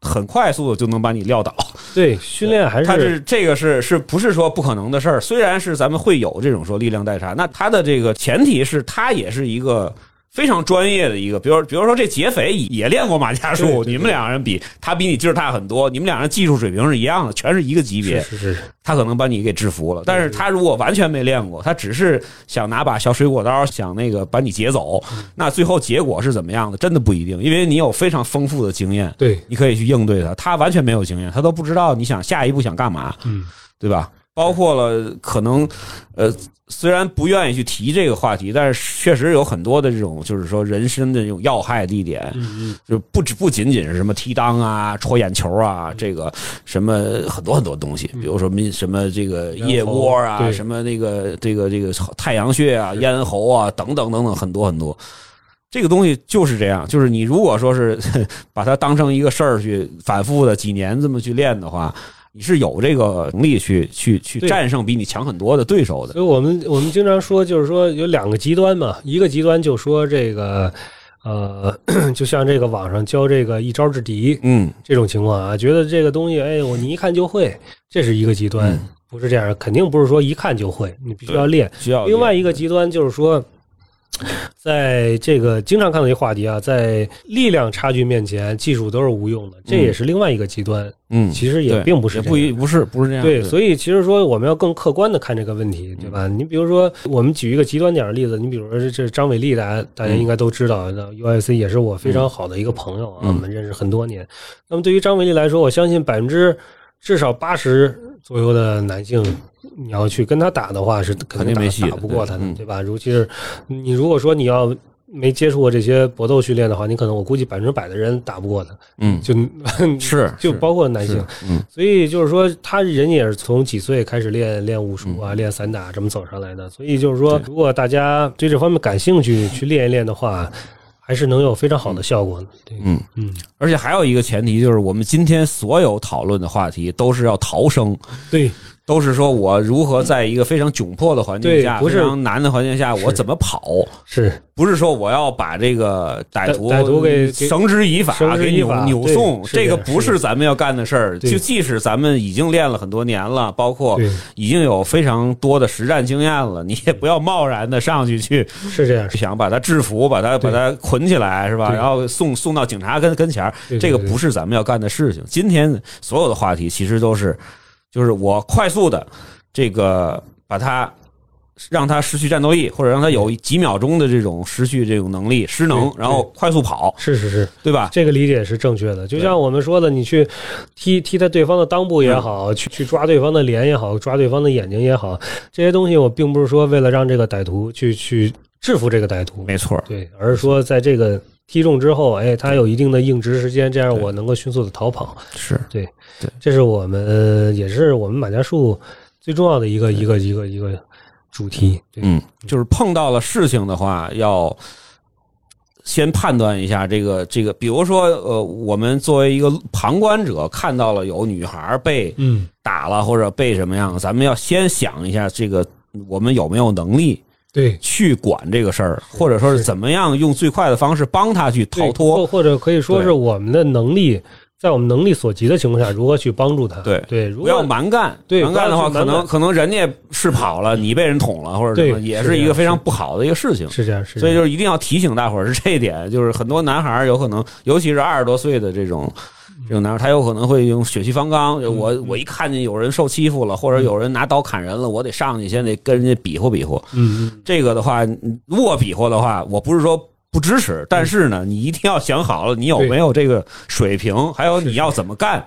很快速的就能把你撂倒。对训练还是他是是这个是是不是说不可能的事儿？虽然是咱们会有这种说力量代差，那他的这个前提是他也是一个。非常专业的一个，比如比如说这劫匪也练过马家术，你们两个人比他比你劲儿大很多，你们两个人技术水平是一样的，全是一个级别，是是是，他可能把你给制服了。但是他如果完全没练过，他只是想拿把小水果刀想那个把你劫走，那最后结果是怎么样的，真的不一定，因为你有非常丰富的经验，对，你可以去应对他。他完全没有经验，他都不知道你想下一步想干嘛，嗯，对吧？包括了可能，呃，虽然不愿意去提这个话题，但是确实有很多的这种，就是说人身的这种要害地点，嗯就不止不仅仅是什么踢裆啊、戳眼球啊，这个什么很多很多东西，比如说什什么这个腋窝啊，什么那个这个这个太阳穴啊、咽喉啊等等等等很多很多。这个东西就是这样，就是你如果说是 把它当成一个事儿去反复的几年这么去练的话，你是有这个能力去去去战胜比你强很多的对手的。所以我们我们经常说，就是说有两个极端嘛，一个极端就说这个，呃，就像这个网上教这个一招制敌嗯这种情况啊，觉得这个东西，哎，我你一看就会，这是一个极端，嗯不是这样，肯定不是说一看就会，你必须要练。需要另外一个极端就是说，在这个经常看到一个话题啊，在力量差距面前，技术都是无用的，这也是另外一个极端。嗯，其实也并不是也不一不是不是这样。对，所以其实说我们要更客观的看这个问题，对吧？你比如说，我们举一个极端点的例子，你比如说这这张伟丽，大家大家应该都知道，那 UFC 也是我非常好的一个朋友啊，嗯我们认识很多年。那么对于张伟丽来说，我相信百分之至少八十左右的男性，你要去跟他打的话，是肯定没戏打不过他的对吧？尤其是你如果说你要没接触过这些搏斗训练的话，你可能我估计百分之百的人打不过他，嗯，就 是就包括男性，嗯。所以就是说，他人也是从几岁开始练练武术啊，练散打这么走上来的。所以就是说，如果大家对这方面感兴趣，去练一练的话，还是能有非常好的效果的。对，嗯嗯，而且还有一个前提就是，我们今天所有讨论的话题都是要逃生，对，都是说我如何在一个非常窘迫的环境下、不是。非常难的环境下，我怎么跑。是。不是说我要把这个歹徒歹歹徒给给绳之以法，给扭扭送，这个不是咱们要干的事儿。就即使咱们已经练了很多年了，包括已经有非常多的实战经验了，你也不要贸然的上去去是这样，想把他制服，把他把他捆起来，是吧？然后送送到警察跟跟前儿，这个不是咱们要干的事情。今天所有的话题其实都是，就是我快速的这个把他。让他失去战斗力，或者让他有几秒钟的这种失去这种能力、失能，然后快速跑，是是是，对吧？这个理解是正确的。就像我们说的，你去踢踢他对方的裆部也好，去去抓对方的脸也好，抓对方的眼睛也好，这些东西我并不是说为了让这个歹徒去去制服这个歹徒，没错，对，而是说在这个踢中之后，哎，他有一定的硬直时间，这样我能够迅速的逃跑。是对，这是我们也是我们马家树最重要的一个一个一个一个主题。对，嗯，就是碰到了事情的话，要先判断一下这个这个，比如说呃，我们作为一个旁观者看到了有女孩被嗯，打了或者被什么样，咱们要先想一下这个我们有没有能力对。去管这个事儿，或者说是是怎么样用最快的方式帮他去逃脱或。或者可以说是我们的能力，在我们能力所及的情况下，如何去帮助他？对对，如不要蛮干，对蛮干的话，可能可能人家是跑了，你被人捅了，或者什么，对也是一个非常不好的一个事情。是这样，是这样所以就是一定要提醒大伙儿是这一点，就是很多男孩儿有可能，尤其是二十多岁的这种这种男人他有可能会用血气方刚，我我一看见有人受欺负了，或者有人拿刀砍人了，我得上去先得跟人家比划比划。嗯嗯，这个的话，如果比划的话，我不是说不支持，但是呢，你一定要想好了，你有没有这个水平，还有你要怎么干，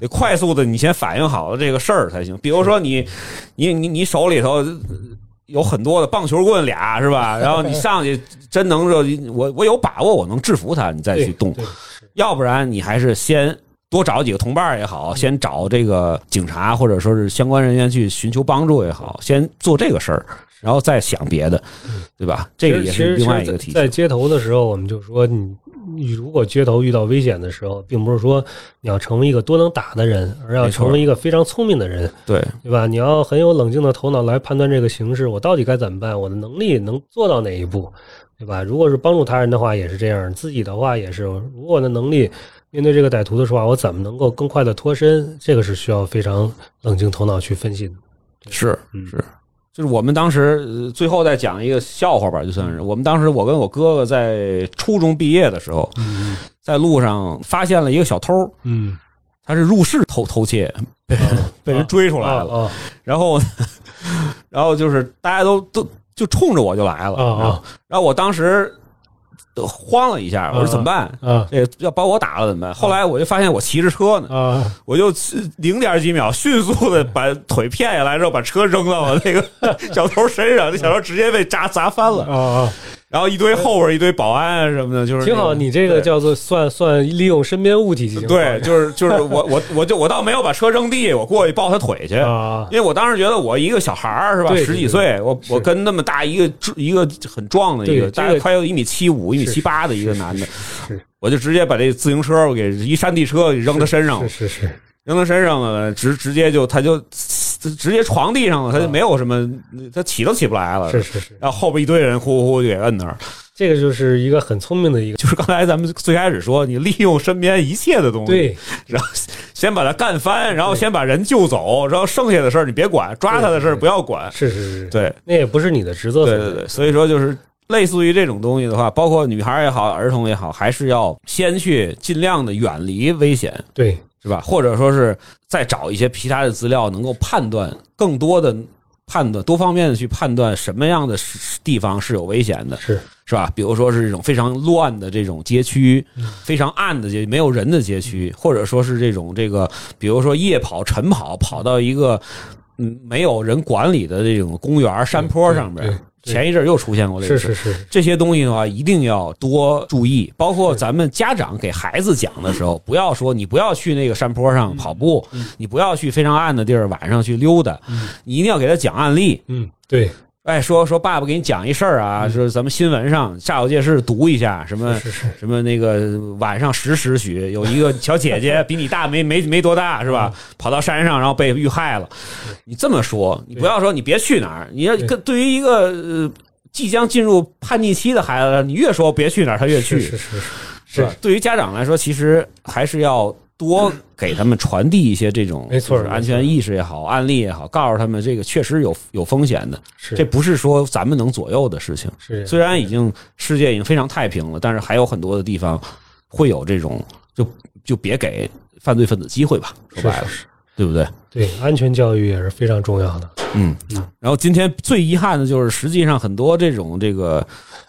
得快速的，你先反应好了这个事儿才行。比如说你，你你你手里头。有很多的棒球棍俩是吧？然后你 上去真能说，我我有把握我能制服他，你再去动。要不然你还是先多找几个同伴也好，先找这个警察或者说是相关人员去寻求帮助也好，先做这个事儿，然后再想别的，对吧？这个也是另外一个题。在街头的时候，我们就说你。你如果街头遇到危险的时候，并不是说你要成为一个多能打的人，而要成为一个非常聪明的人，对对吧？你要很有冷静的头脑来判断这个形势，我到底该怎么办？我的能力能做到哪一步，对吧？如果是帮助他人的话，也是这样；自己的话也是。如果我的能力面对这个歹徒的时候，我怎么能够更快的脱身？这个是需要非常冷静头脑去分析的。是是。就是我们当时最后再讲一个笑话吧，就算是我们当时我跟我哥哥在初中毕业的时候，在路上发现了一个小偷，嗯，他是入室偷偷窃，被 被人追出来了，然后 然后就是大家都都就冲着我就来了，然后我当时。慌了一下，我说怎么办？啊，这要把我打了怎么办？后来我就发现我骑着车呢，啊，我就零点几秒迅速的把腿骗下来之后，把车扔到了那个 小偷身上，那小偷直接被砸砸翻了，啊。然后一堆后边一堆保安啊什么的，就是挺好。你这个叫做算算利用身边物体进行对，就是就是我我我就我倒没有把车扔地，我过去抱他腿去啊，因为我当时觉得我一个小孩儿是吧，十几岁，我我跟那么大一个一个很壮的一个，大概快有一米七五一米七八的一个男的，我就直接把这自行车我给一山地车给扔他身上，是是是。扔他身上了，直直接就他就直接床地上了，他就没有什么，他起都起不来了。是是是。然后后边一堆人呼呼呼就给摁那儿。这个就是一个很聪明的一个，就是刚才咱们最开始说，你利用身边一切的东西，对，然后先把他干翻，然后先把人救走，然后剩下的事儿你别管，抓他的事儿不要管。是是是。对，那也不是你的职责。对对对。所以说，就是类似于这种东西的话，包括女孩也好，儿童也好，还是要先去尽量的远离危险。对。是吧？或者说是再找一些其他的资料，能够判断更多的判断，多方面的去判断什么样的地方是有危险的，是是吧？比如说是这种非常乱的这种街区，非常暗的街，没有人的街区，或者说是这种这个，比如说夜跑、晨跑，跑到一个嗯没有人管理的这种公园山坡上边。前一阵又出现过这个，是是是，这些东西的话一定要多注意。包括咱们家长给孩子讲的时候，不要说你不要去那个山坡上跑步，你不要去非常暗的地儿晚上去溜达，你一定要给他讲案例。嗯，对。哎，说说爸爸给你讲一事儿啊，说咱们新闻上煞有介事读一下，什么什么那个晚上十时许有一个小姐姐比你大没没没多大是吧？跑到山上然后被遇害了。你这么说，你不要说你别去哪儿，你要跟对于一个即将进入叛逆期的孩子，你越说别去哪儿，他越去。是是是是。对于家长来说，其实还是要。多给他们传递一些这种没错安全意识也好，案例也好，告诉他们这个确实有有风险的，这不是说咱们能左右的事情。是虽然已经世界已经非常太平了，但是还有很多的地方会有这种，就就别给犯罪分子机会吧。说白了，对不对？对，安全教育也是非常重要的。嗯嗯。然后今天最遗憾的就是，实际上很多这种这个。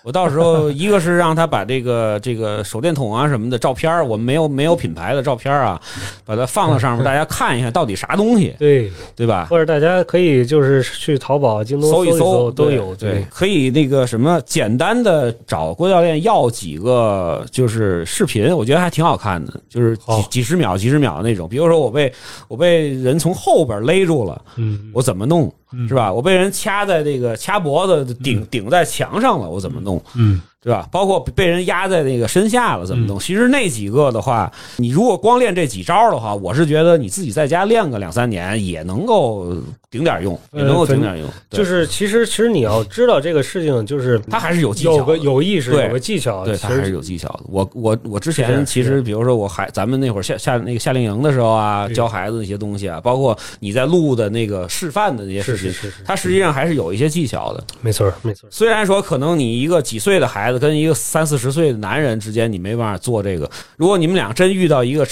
我到时候一个是让他把这个这个手电筒啊什么的照片我们没有没有品牌的照片啊，把它放到上面，大家看一下到底啥东西，对对吧？或者大家可以就是去淘宝、京东搜一搜都有，对，可以那个什么简单的找郭教练要几个就是视频，我觉得还挺好看的，就是几几十秒、几十秒那种。比如说我被我被人从后边勒住了，嗯，我怎么弄？是吧？我被人掐在这个掐脖子，顶顶在墙上了，我怎么弄？嗯。对吧？包括被人压在那个身下了，怎么弄？其实那几个的话，你如果光练这几招的话，我是觉得你自己在家练个两三年也能够顶点用，也能够顶点用。就是其实其实你要知道这个事情，就是他还是有技巧，有个有意识，有个技巧，对他还是有技巧的。我我我之前其实比如说我还咱们那会儿夏夏那个夏令营的时候啊，教孩子那些东西啊，包括你在录的那个示范的那些事情，他实际上还是有一些技巧的。没错没错。虽然说可能你一个几岁的孩子。跟一个三四十岁的男人之间，你没办法做这个。如果你们俩真遇到一个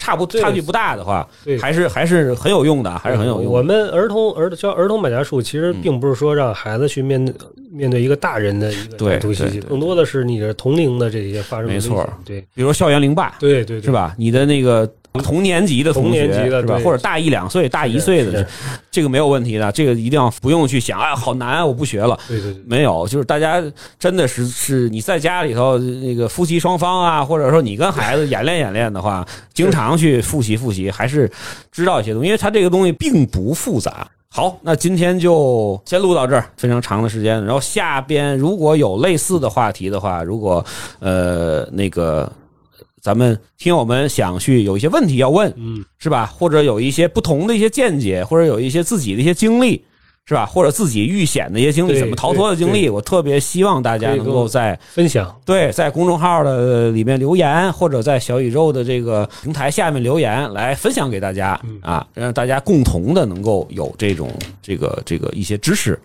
差不差距不大的话，对还是还是很有用的，还是很有用的。我们儿童儿教儿童买家术，其实嗯并不是说让孩子去面对面对一个大人的一个对突袭击，更多的是你的同龄的这些发生没错对比如说校园凌霸，对对对，是？吧？你的那个同年级的同学同年级的是吧？或者大一两岁、大一岁的，这个没有问题的，这个一定要不用去想，哎，好难啊，我不学了。对对对，没有，就是大家真的是是你在家里头那个夫妻双方啊，或者说你跟孩子演练演练的话，经常去复习复习，还是知道一些东西，因为它这个东西并不复杂。好，那今天就先录到这儿，非常长的时间。然后下边如果有类似的话题的话，如果呃那个咱们听友们想去有一些问题要问，嗯，是吧？或者有一些不同的一些见解，或者有一些自己的一些经历，是吧？或者自己遇险的一些经历，怎么逃脱的经历，我特别希望大家能够在分享，对在公众号的里面留言，或者在小宇宙的这个平台下面留言，来分享给大家嗯啊，让大家共同的能够有这种这个这个一些知识，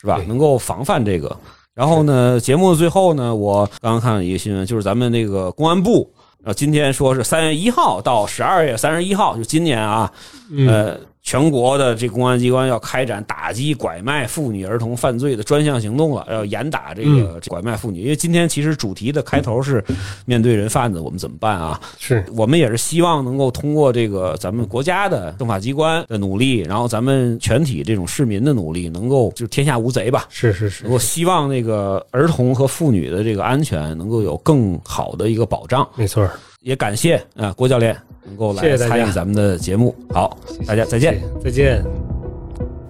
是吧？能够防范这个。然后呢，节目的最后呢，我刚刚看了一个新闻，就是咱们那个公安部。呃，今天说是三月一号到十二月三十一号，就今年啊，嗯，呃，全国的这公安机关要开展打击拐卖妇女儿童犯罪的专项行动了，要严打这嗯个拐卖妇女。因为今天其实主题的开头是面对人贩子，我们怎么办啊？是我们也是希望能够通过这个咱们国家的政法机关的努力，然后咱们全体这种市民的努力，能够就是天下无贼吧。是是是我，希望那个儿童和妇女的这个安全能够有更好的一个保障。没错儿，也感谢啊郭教练能够来参与咱们的节目。好，大家再见。再见。